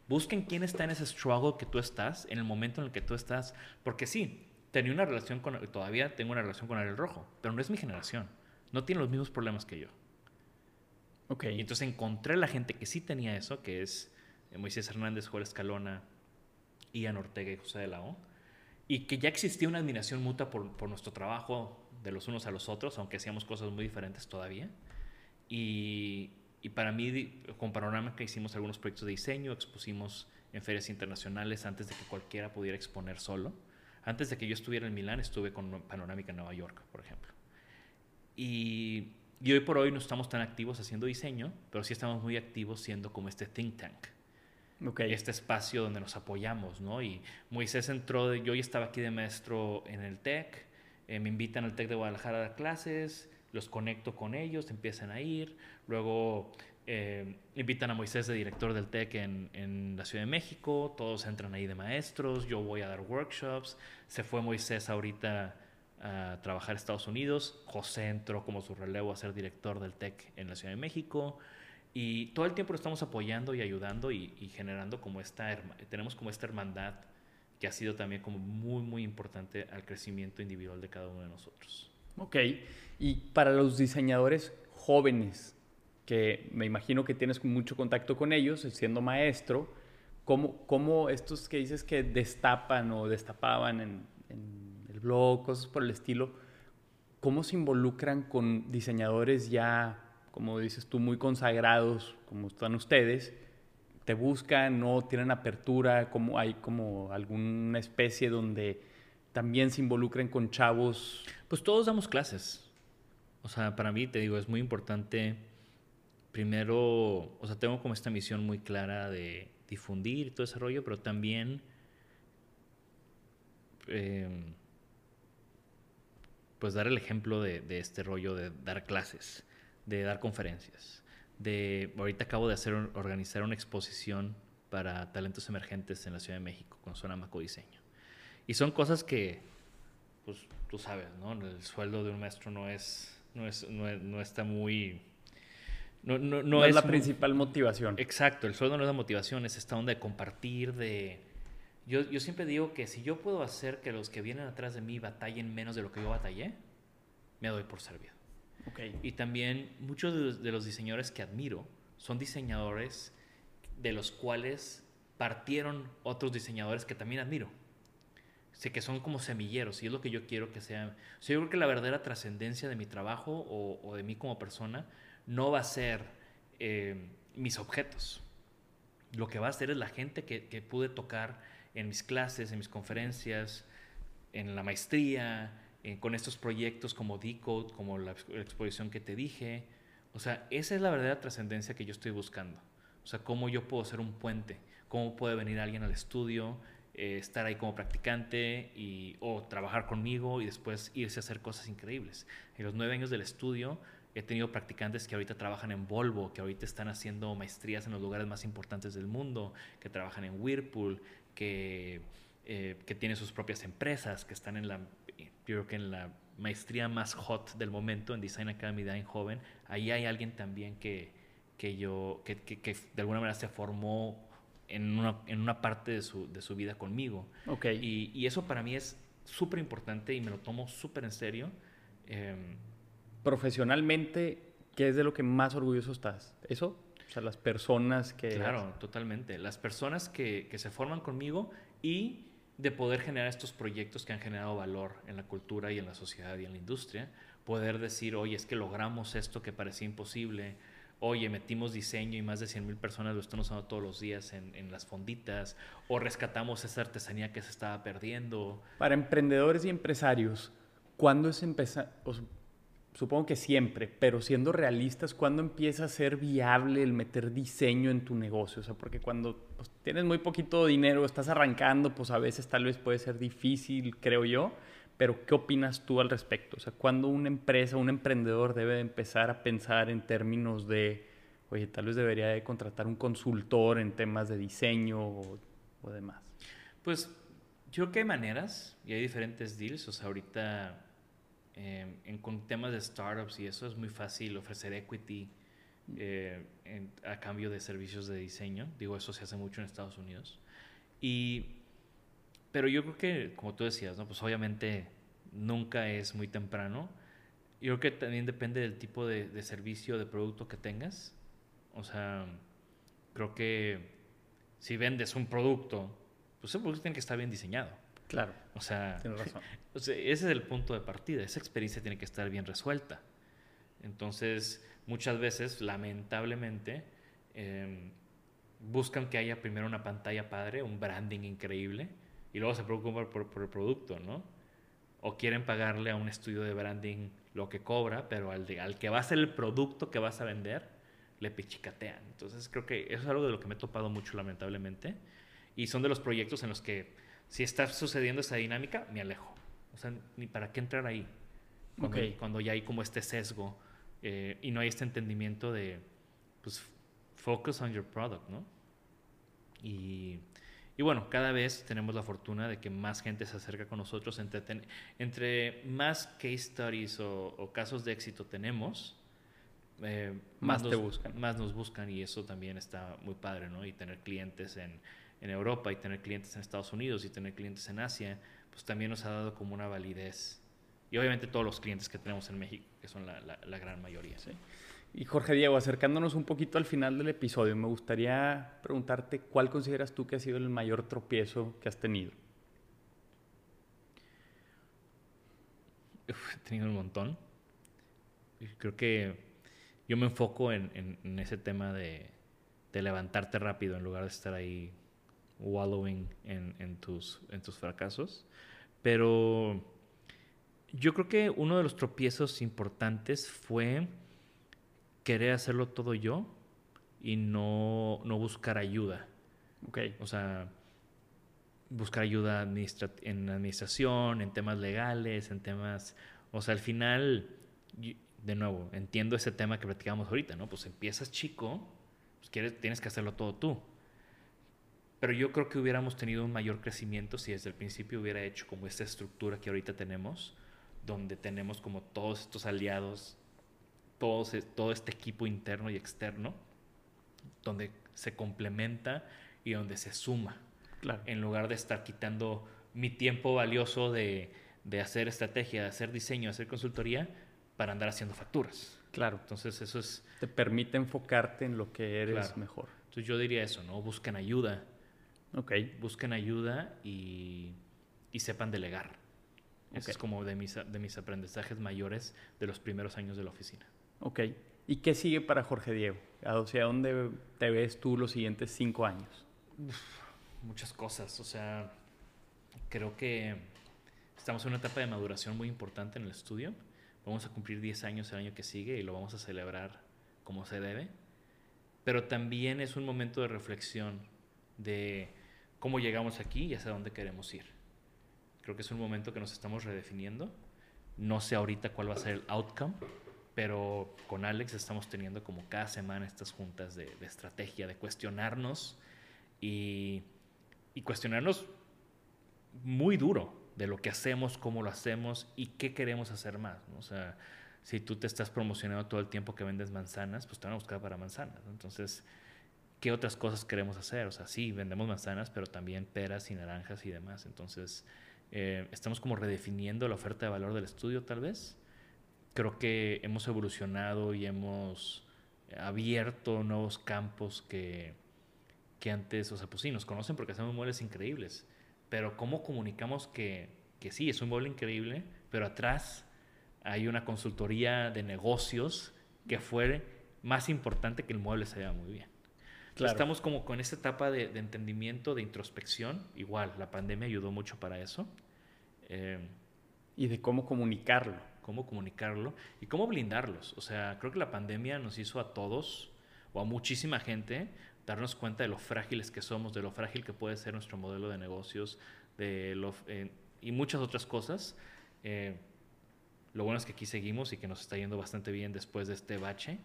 Busquen quién está en ese struggle que tú estás, en el momento en el que tú estás. Porque sí, tenía una relación con, todavía tengo una relación con el Rojo, pero no es mi generación. No tiene los mismos problemas que yo. Ok. Y entonces encontré la gente que sí tenía eso, que es eh, Moisés Hernández, Joel Escalona, Ian Ortega y José de la O. Y que ya existía una admiración mutua por, por nuestro trabajo, de los unos a los otros, aunque hacíamos cosas muy diferentes todavía. Y, y para mí, con Panorámica hicimos algunos proyectos de diseño, expusimos en ferias internacionales antes de que cualquiera pudiera exponer solo. Antes de que yo estuviera en Milán, estuve con Panorámica en Nueva York, por ejemplo. Y, y, hoy por hoy no estamos tan activos haciendo diseño, pero sí estamos muy activos siendo como este think tank. Okay. Este espacio donde nos apoyamos, ¿no? Y Moisés entró, de, yo ya estaba aquí de maestro en el TEC, eh, me invitan al TEC de Guadalajara a dar clases, los conecto con ellos, empiezan a ir, luego eh, invitan a Moisés de director del TEC en, en, la Ciudad de México, todos entran ahí de maestros, yo voy a dar workshops, se fue Moisés ahorita trabajar a Estados Unidos, José entró como su relevo a ser director del TEC en la Ciudad de México, y todo el tiempo lo estamos apoyando y ayudando y, generando como esta, tenemos como esta hermandad que ha sido también como muy, muy importante al crecimiento individual de cada uno de nosotros. Ok, y para los diseñadores jóvenes, que me imagino que tienes mucho contacto con ellos, siendo maestro, ¿cómo, cómo estos que dices que destapan o destapaban en, blog, cosas por el estilo, cómo se involucran con diseñadores ya, como dices tú, muy consagrados, como están ustedes, te buscan, no tienen apertura, como hay como alguna especie donde también se involucren con chavos. Pues todos damos clases. O sea, para mí, te digo, es muy importante, primero, o sea, tengo como esta misión muy clara de difundir todo ese rollo, pero también eh, pues dar el ejemplo de, de este rollo de dar clases, de dar conferencias de ahorita acabo de hacer organizar una exposición para talentos emergentes en la Ciudad de México con Zona Maco Diseño. Y son cosas que, pues tú sabes, ¿no? El sueldo de un maestro no es, no, es, no, no está muy... No, no, no es, es, la muy, principal motivación. Exacto, el sueldo no es la motivación, es esta onda de compartir, de... Yo, yo siempre digo que si yo puedo hacer que los que vienen atrás de mí batallen menos de lo que yo batallé, me doy por servido. Okay. Y también muchos de los, de los, diseñadores que admiro son diseñadores de los cuales partieron otros diseñadores que también admiro. Sé que son como semilleros y es lo que yo quiero que sean. O sea, yo creo que la verdadera trascendencia de mi trabajo o, o, de mí como persona no va a ser eh, mis objetos. Lo que va a ser es la gente que, que pude tocar en mis clases, en mis conferencias, en la maestría, eh, con estos proyectos como Decode, como la, la, exposición que te dije. O sea, esa es la verdadera trascendencia que yo estoy buscando. O sea, cómo yo puedo ser un puente, cómo puede venir alguien al estudio, eh, estar ahí como practicante y, o trabajar conmigo y después irse a hacer cosas increíbles. En los nueve años del estudio he tenido practicantes que ahorita trabajan en Volvo, que ahorita están haciendo maestrías en los lugares más importantes del mundo, que trabajan en Whirlpool, que, eh, que tienen sus propias empresas, que están en la yo creo que en la maestría más hot del momento en Design Academy de Joven, ahí hay alguien también que, que yo, que, que, que, de alguna manera se formó en una, en una parte de su, de su vida conmigo. Okay. Y, y eso para mí es súper importante y me lo tomo súper en serio. Eh, Profesionalmente, ¿qué es de lo que más orgulloso estás? ¿Eso? Sea, las personas que... Claro, totalmente. Las personas que, que se forman conmigo y de poder generar estos proyectos que han generado valor en la cultura y en la sociedad y en la industria, poder decir, oye, es que logramos esto que parecía imposible, oye, metimos diseño y más de 100 mil personas lo están usando todos los días en, en, las fonditas, o rescatamos esa artesanía que se estaba perdiendo. Para emprendedores y empresarios, ¿cuándo es empezar? Supongo que siempre, pero siendo realistas, ¿cuándo empieza a ser viable el meter diseño en tu negocio? O sea, porque cuando pues, tienes muy poquito dinero, estás arrancando, pues a veces tal vez puede ser difícil, creo yo. Pero ¿qué opinas tú al respecto? O sea, ¿cuándo una empresa, un emprendedor debe empezar a pensar en términos de, oye, tal vez debería de contratar un consultor en temas de diseño o, o demás? Pues yo creo que hay maneras y hay diferentes deals. O sea, ahorita Em, en, con temas de startups y eso es muy fácil ofrecer equity eh, a cambio de servicios de diseño. Digo, eso se hace mucho en Estados Unidos. Y, pero yo creo que, como tú decías, ¿no? pues obviamente nunca es muy temprano. Yo creo que también depende del tipo de, de servicio, de producto que tengas. O sea, creo que si vendes un producto, pues ese producto tiene que estar bien diseñado. Claro. O sea, ese es el punto de partida. Esa experiencia tiene que estar bien resuelta. Entonces, muchas veces, lamentablemente, em, buscan que haya primero una pantalla padre, un branding increíble, y luego se preocupan por, por, el producto, ¿no? O quieren pagarle a un estudio de branding lo que cobra, pero al, al que va a ser el producto que vas a vender, le pichicatean. Entonces, creo que eso es algo de lo que me he topado mucho, lamentablemente. Y son de los proyectos en los que si está sucediendo esa dinámica, me alejo. O sea, ni para qué entrar ahí. Cuando, cuando ya hay como este sesgo eh, y no hay este entendimiento de, pues, focus on your product, ¿no? Y, y, bueno, cada vez tenemos la fortuna de que más gente se acerca con nosotros. Entre, entre más case studies o, casos de éxito tenemos, eh, más, nos, te buscan. Más nos buscan y eso también está muy padre, ¿no? Y tener clientes en, en Europa y tener clientes en Estados Unidos y tener clientes en Asia, pues también nos ha dado como una validez. Y obviamente todos los clientes que tenemos en México, que son la, la, gran mayoría. ¿sí? Y Jorge Diego, acercándonos un poquito al final del episodio, me gustaría preguntarte cuál consideras tú que ha sido el mayor tropiezo que has tenido. he tenido un montón. Creo que yo me enfoco en, en, ese tema de, de, levantarte rápido en lugar de estar ahí wallowing en, en, tus, en tus fracasos. Pero yo creo que uno de los tropiezos importantes fue querer hacerlo todo yo y no, no buscar ayuda. Okay. O sea, buscar ayuda en administración, en temas legales, en temas... O sea, al final, de nuevo, entiendo ese tema que platicábamos ahorita, ¿no? Pues empiezas chico, pues quieres, tienes que hacerlo todo tú. Pero yo creo que hubiéramos tenido un mayor crecimiento si desde el principio hubiera hecho como esta estructura que ahorita tenemos, donde tenemos como todos estos aliados, todos, todo este equipo interno y externo, donde se complementa y donde se suma. Claro. En lugar de estar quitando mi tiempo valioso de, de hacer estrategia, de hacer diseño, de hacer consultoría, para andar haciendo facturas. Claro. Entonces eso es... Te permite enfocarte en lo que eres mejor. Entonces yo diría eso, ¿no? Busquen ayuda Ok. Busquen ayuda y, y sepan delegar. Eso es como de mis, de mis aprendizajes mayores de los primeros años de la oficina. Ok. ¿Y qué sigue para Jorge Diego? O sea, ¿dónde te ves tú los siguientes cinco años? muchas cosas. O sea, creo que estamos en una etapa de maduración muy importante en el estudio. Vamos a cumplir 10 años el año que sigue y lo vamos a celebrar como se debe. Pero también es un momento de reflexión de cómo llegamos aquí y hacia dónde queremos ir. Creo que es un momento que nos estamos redefiniendo. No sé ahorita cuál va a ser el outcome, pero con Alex estamos teniendo como cada semana estas juntas de, estrategia, de cuestionarnos y, y, cuestionarnos muy duro de lo que hacemos, cómo lo hacemos y qué queremos hacer más. O sea, si tú te estás promocionando todo el tiempo que vendes manzanas, pues te van a buscar para manzanas. Entonces, qué otras cosas queremos hacer. O sea, sí, vendemos manzanas, pero también peras y naranjas y demás. Entonces, eh, estamos como redefiniendo la oferta de valor del estudio, tal vez. Creo que hemos evolucionado y hemos abierto nuevos campos que, que antes, o sea, pues sí, nos conocen porque hacemos muebles increíbles. Pero ¿cómo comunicamos que, que sí, es un mueble increíble, pero atrás hay una consultoría de negocios que fue más importante que el mueble se vea muy bien. Estamos como con esta etapa de, entendimiento, de introspección. Igual, la pandemia ayudó mucho para eso. Eh, y de cómo comunicarlo. Cómo comunicarlo y cómo blindarlos. O sea, creo que la pandemia nos hizo a todos o a muchísima gente darnos cuenta de lo frágiles que somos, de lo frágil que puede ser nuestro modelo de negocios, de lo, eh, y muchas otras cosas. Eh, lo bueno es que aquí seguimos y que nos está yendo bastante bien después de este bache,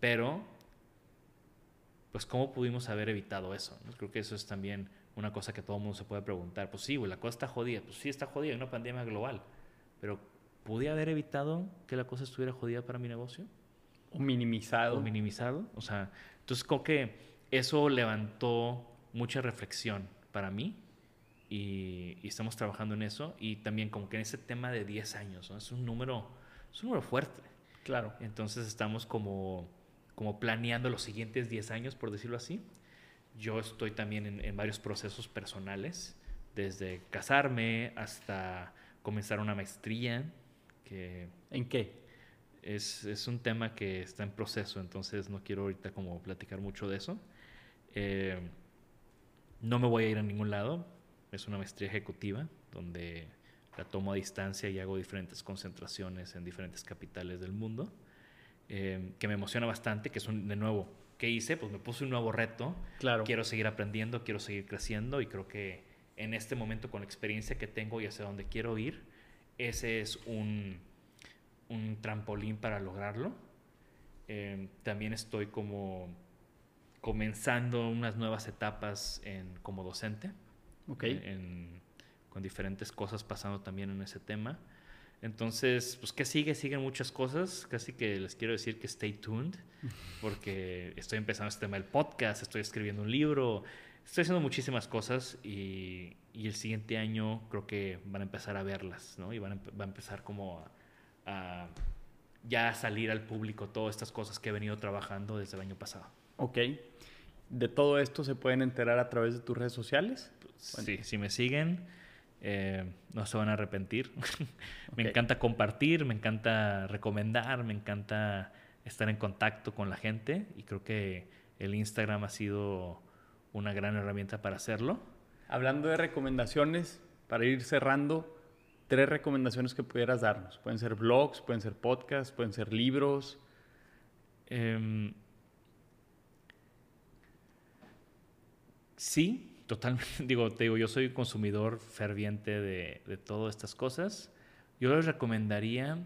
pero pues cómo pudimos haber evitado eso. Creo que eso es también una cosa que todo el mundo se puede preguntar. Pues sí, la cosa está jodida. Pues sí, está jodida, hay una pandemia global. Pero ¿pude haber evitado que la cosa estuviera jodida para mi negocio? O minimizado. O minimizado. O sea, entonces creo que eso levantó mucha reflexión para mí y, estamos trabajando en eso. Y también como que en ese tema de 10 años, es, un número, es un número fuerte. Claro. Entonces estamos como como planeando los siguientes 10 años, por decirlo así. Yo estoy también en, varios procesos personales, desde casarme hasta comenzar una maestría. Que ¿En qué? Es, es, un tema que está en proceso, entonces no quiero ahorita como platicar mucho de eso. Eh, no me voy a ir a ningún lado, es una maestría ejecutiva donde la tomo a distancia y hago diferentes concentraciones en diferentes capitales del mundo. Eh, que me emociona bastante, que es un, de nuevo, ¿qué hice? Pues me puse un nuevo reto. Claro. Quiero seguir aprendiendo, quiero seguir creciendo y creo que en este momento con la experiencia que tengo y hacia donde quiero ir, ese es un, un trampolín para lograrlo. Eh, también estoy como comenzando unas nuevas etapas en, como docente. Okay. En, con diferentes cosas pasando también en ese tema. Entonces, pues, ¿qué sigue? Siguen muchas cosas. Casi que les quiero decir que stay tuned, porque estoy empezando este tema del podcast, estoy escribiendo un libro, estoy haciendo muchísimas cosas y, y el siguiente año creo que van a empezar a verlas, ¿no? Y van a, va a empezar como a, ya a salir al público todas estas cosas que he venido trabajando desde el año pasado. Ok. ¿De todo esto se pueden enterar a través de tus redes sociales? Sí, si me siguen eh, no se van a arrepentir. me encanta compartir, me encanta recomendar, me encanta estar en contacto con la gente y creo que el Instagram ha sido una gran herramienta para hacerlo. Hablando de recomendaciones, para ir cerrando, tres recomendaciones que pudieras darnos. Pueden ser blogs, pueden ser podcasts, pueden ser libros. Em, sí, totalmente, digo, te digo, yo soy consumidor ferviente de, de todas estas cosas. Yo les recomendaría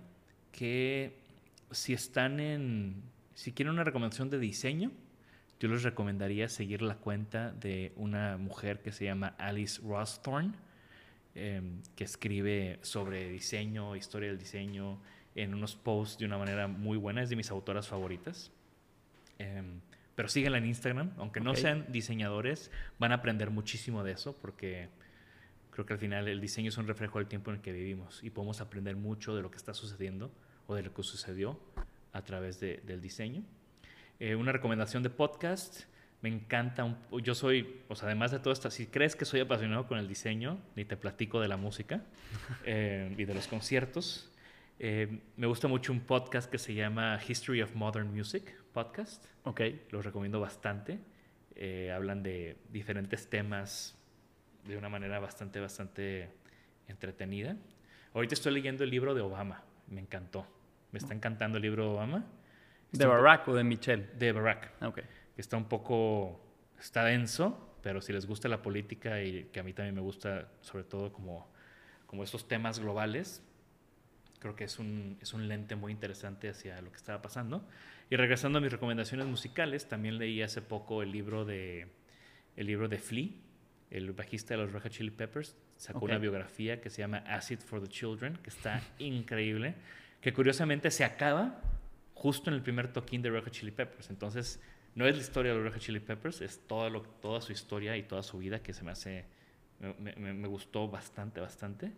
que si están en, si quieren una recomendación de diseño, yo les recomendaría seguir la cuenta de una mujer que se llama Alice Rosthorn, em, que escribe sobre diseño, historia del diseño, en unos posts de una manera muy buena, es de mis autoras favoritas. Em, pero síguela en Instagram, aunque no sean diseñadores, van a aprender muchísimo de eso porque creo que al final el diseño es un reflejo del tiempo en el que vivimos y podemos aprender mucho de lo que está sucediendo o de lo que sucedió a través del diseño. Eh, una recomendación de podcast. Me encanta, un, yo soy, o sea, además de todo esto, si crees que soy apasionado con el diseño, ni te platico de la música eh, y de los conciertos. Eh, me gusta mucho un podcast que se llama History of Modern Music Podcast. Ok. Los recomiendo bastante. Eh, hablan de diferentes temas de una manera bastante, bastante entretenida. Ahorita estoy leyendo el libro de Obama. Me encantó. Me está encantando el libro de Obama. ¿De Barack o de Michelle? De Barack. Ok. Está un poco... Está denso, pero si les gusta la política y que a mí también me gusta, sobre todo como, como estos temas globales, creo que es un, es un lente muy interesante hacia lo que estaba pasando. Y regresando a mis recomendaciones musicales, también leí hace poco el libro de, el libro de Flea, el bajista de los Red Hot Chili Peppers. Sacó una biografía que se llama Acid for the Children, que está increíble, que curiosamente se acaba justo en el primer toquín de Red Hot Chili Peppers. Entonces, no es la historia de los Red Hot Chili Peppers, es toda, lo, toda su historia y toda su vida que se me hace, me, me, me gustó bastante, bastante.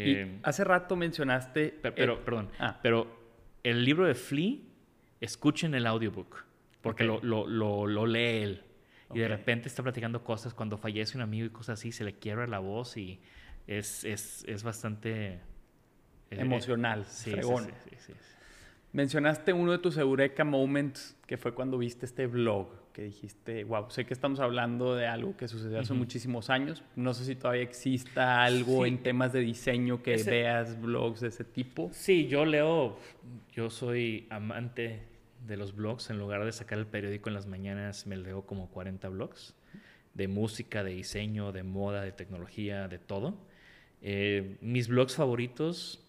Eh, hace rato mencionaste... Pero, perdón, ah. pero el libro de Flea, escuchen el audiobook, porque lo, lo, lo, lee él. Y de repente está platicando cosas cuando fallece un amigo y cosas así, se le quiebra la voz y es, es, es bastante... Eh, Emocional, sí, sí, sí, Mencionaste uno de tus Eureka Moments, que fue cuando viste este blog, que dijiste, wow, sé que estamos hablando de algo que sucedió hace muchísimos años. No sé si todavía exista algo en temas de diseño que veas blogs de ese tipo. Sí, yo leo, yo soy amante de los blogs. En lugar de sacar el periódico en las mañanas, me leo como 40 blogs de música, de diseño, de moda, de tecnología, de todo. Eh, mis blogs favoritos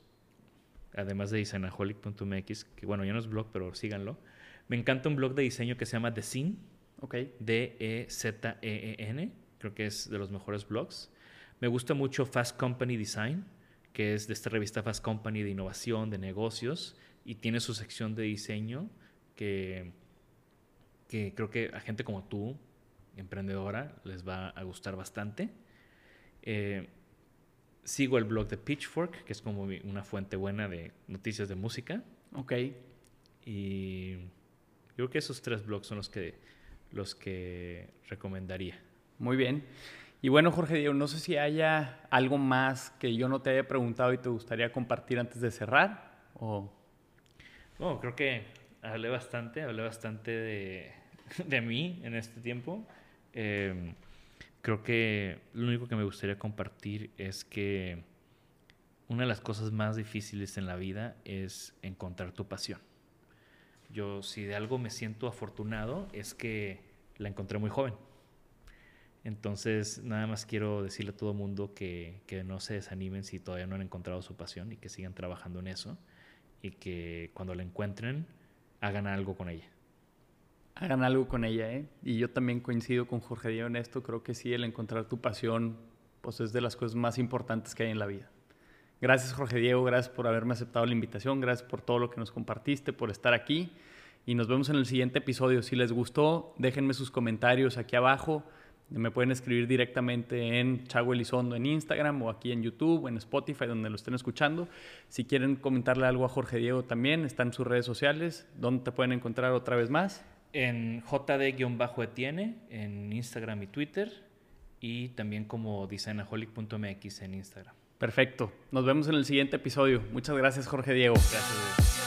además de designaholic.mx, que bueno, ya no es blog, pero síganlo. Me encanta un blog de diseño que se llama The Scene. Ok. D-E-Z-E-E-N. Creo que es de los mejores blogs. Me gusta mucho Fast Company Design, que es de esta revista Fast Company de innovación, de negocios, y tiene su sección de diseño que, que creo que a gente como tú, emprendedora, les va a gustar bastante. Eh, sigo el blog de Pitchfork, que es como una fuente buena de noticias de música. Ok. Y creo que esos tres blogs son los que, los que recomendaría. Muy bien. Y bueno, Jorge Diego, no sé si haya algo más que yo no te haya preguntado y te gustaría compartir antes de cerrar. O... Bueno, creo que hablé bastante, hablé bastante de, de mí en este tiempo. Eh, creo que lo único que me gustaría compartir es que una de las cosas más difíciles en la vida es encontrar tu pasión. Yo si de algo me siento afortunado es que la encontré muy joven. Entonces nada más quiero decirle a todo mundo que, que no se desanimen si todavía no han encontrado su pasión y que sigan trabajando en eso y que cuando la encuentren hagan algo con ella hagan algo con ella, ¿eh? Y yo también coincido con Jorge Diego en esto. Creo que sí, el encontrar tu pasión, pues es de las cosas más importantes que hay en la vida. Gracias, Jorge Diego. Gracias por haberme aceptado la invitación. Gracias por todo lo que nos compartiste, por estar aquí. Y nos vemos en el siguiente episodio. Si les gustó, déjenme sus comentarios aquí abajo. Me pueden escribir directamente en Chago Elizondo en Instagram o aquí en YouTube en Spotify, donde lo estén escuchando. Si quieren comentarle algo a Jorge Diego también, está en sus redes sociales. ¿Dónde te pueden encontrar otra vez más? en jd-etienne en Instagram y Twitter y también como designaholic.mx en Instagram. Perfecto. Nos vemos en el siguiente episodio. Muchas gracias, Jorge Diego. Gracias.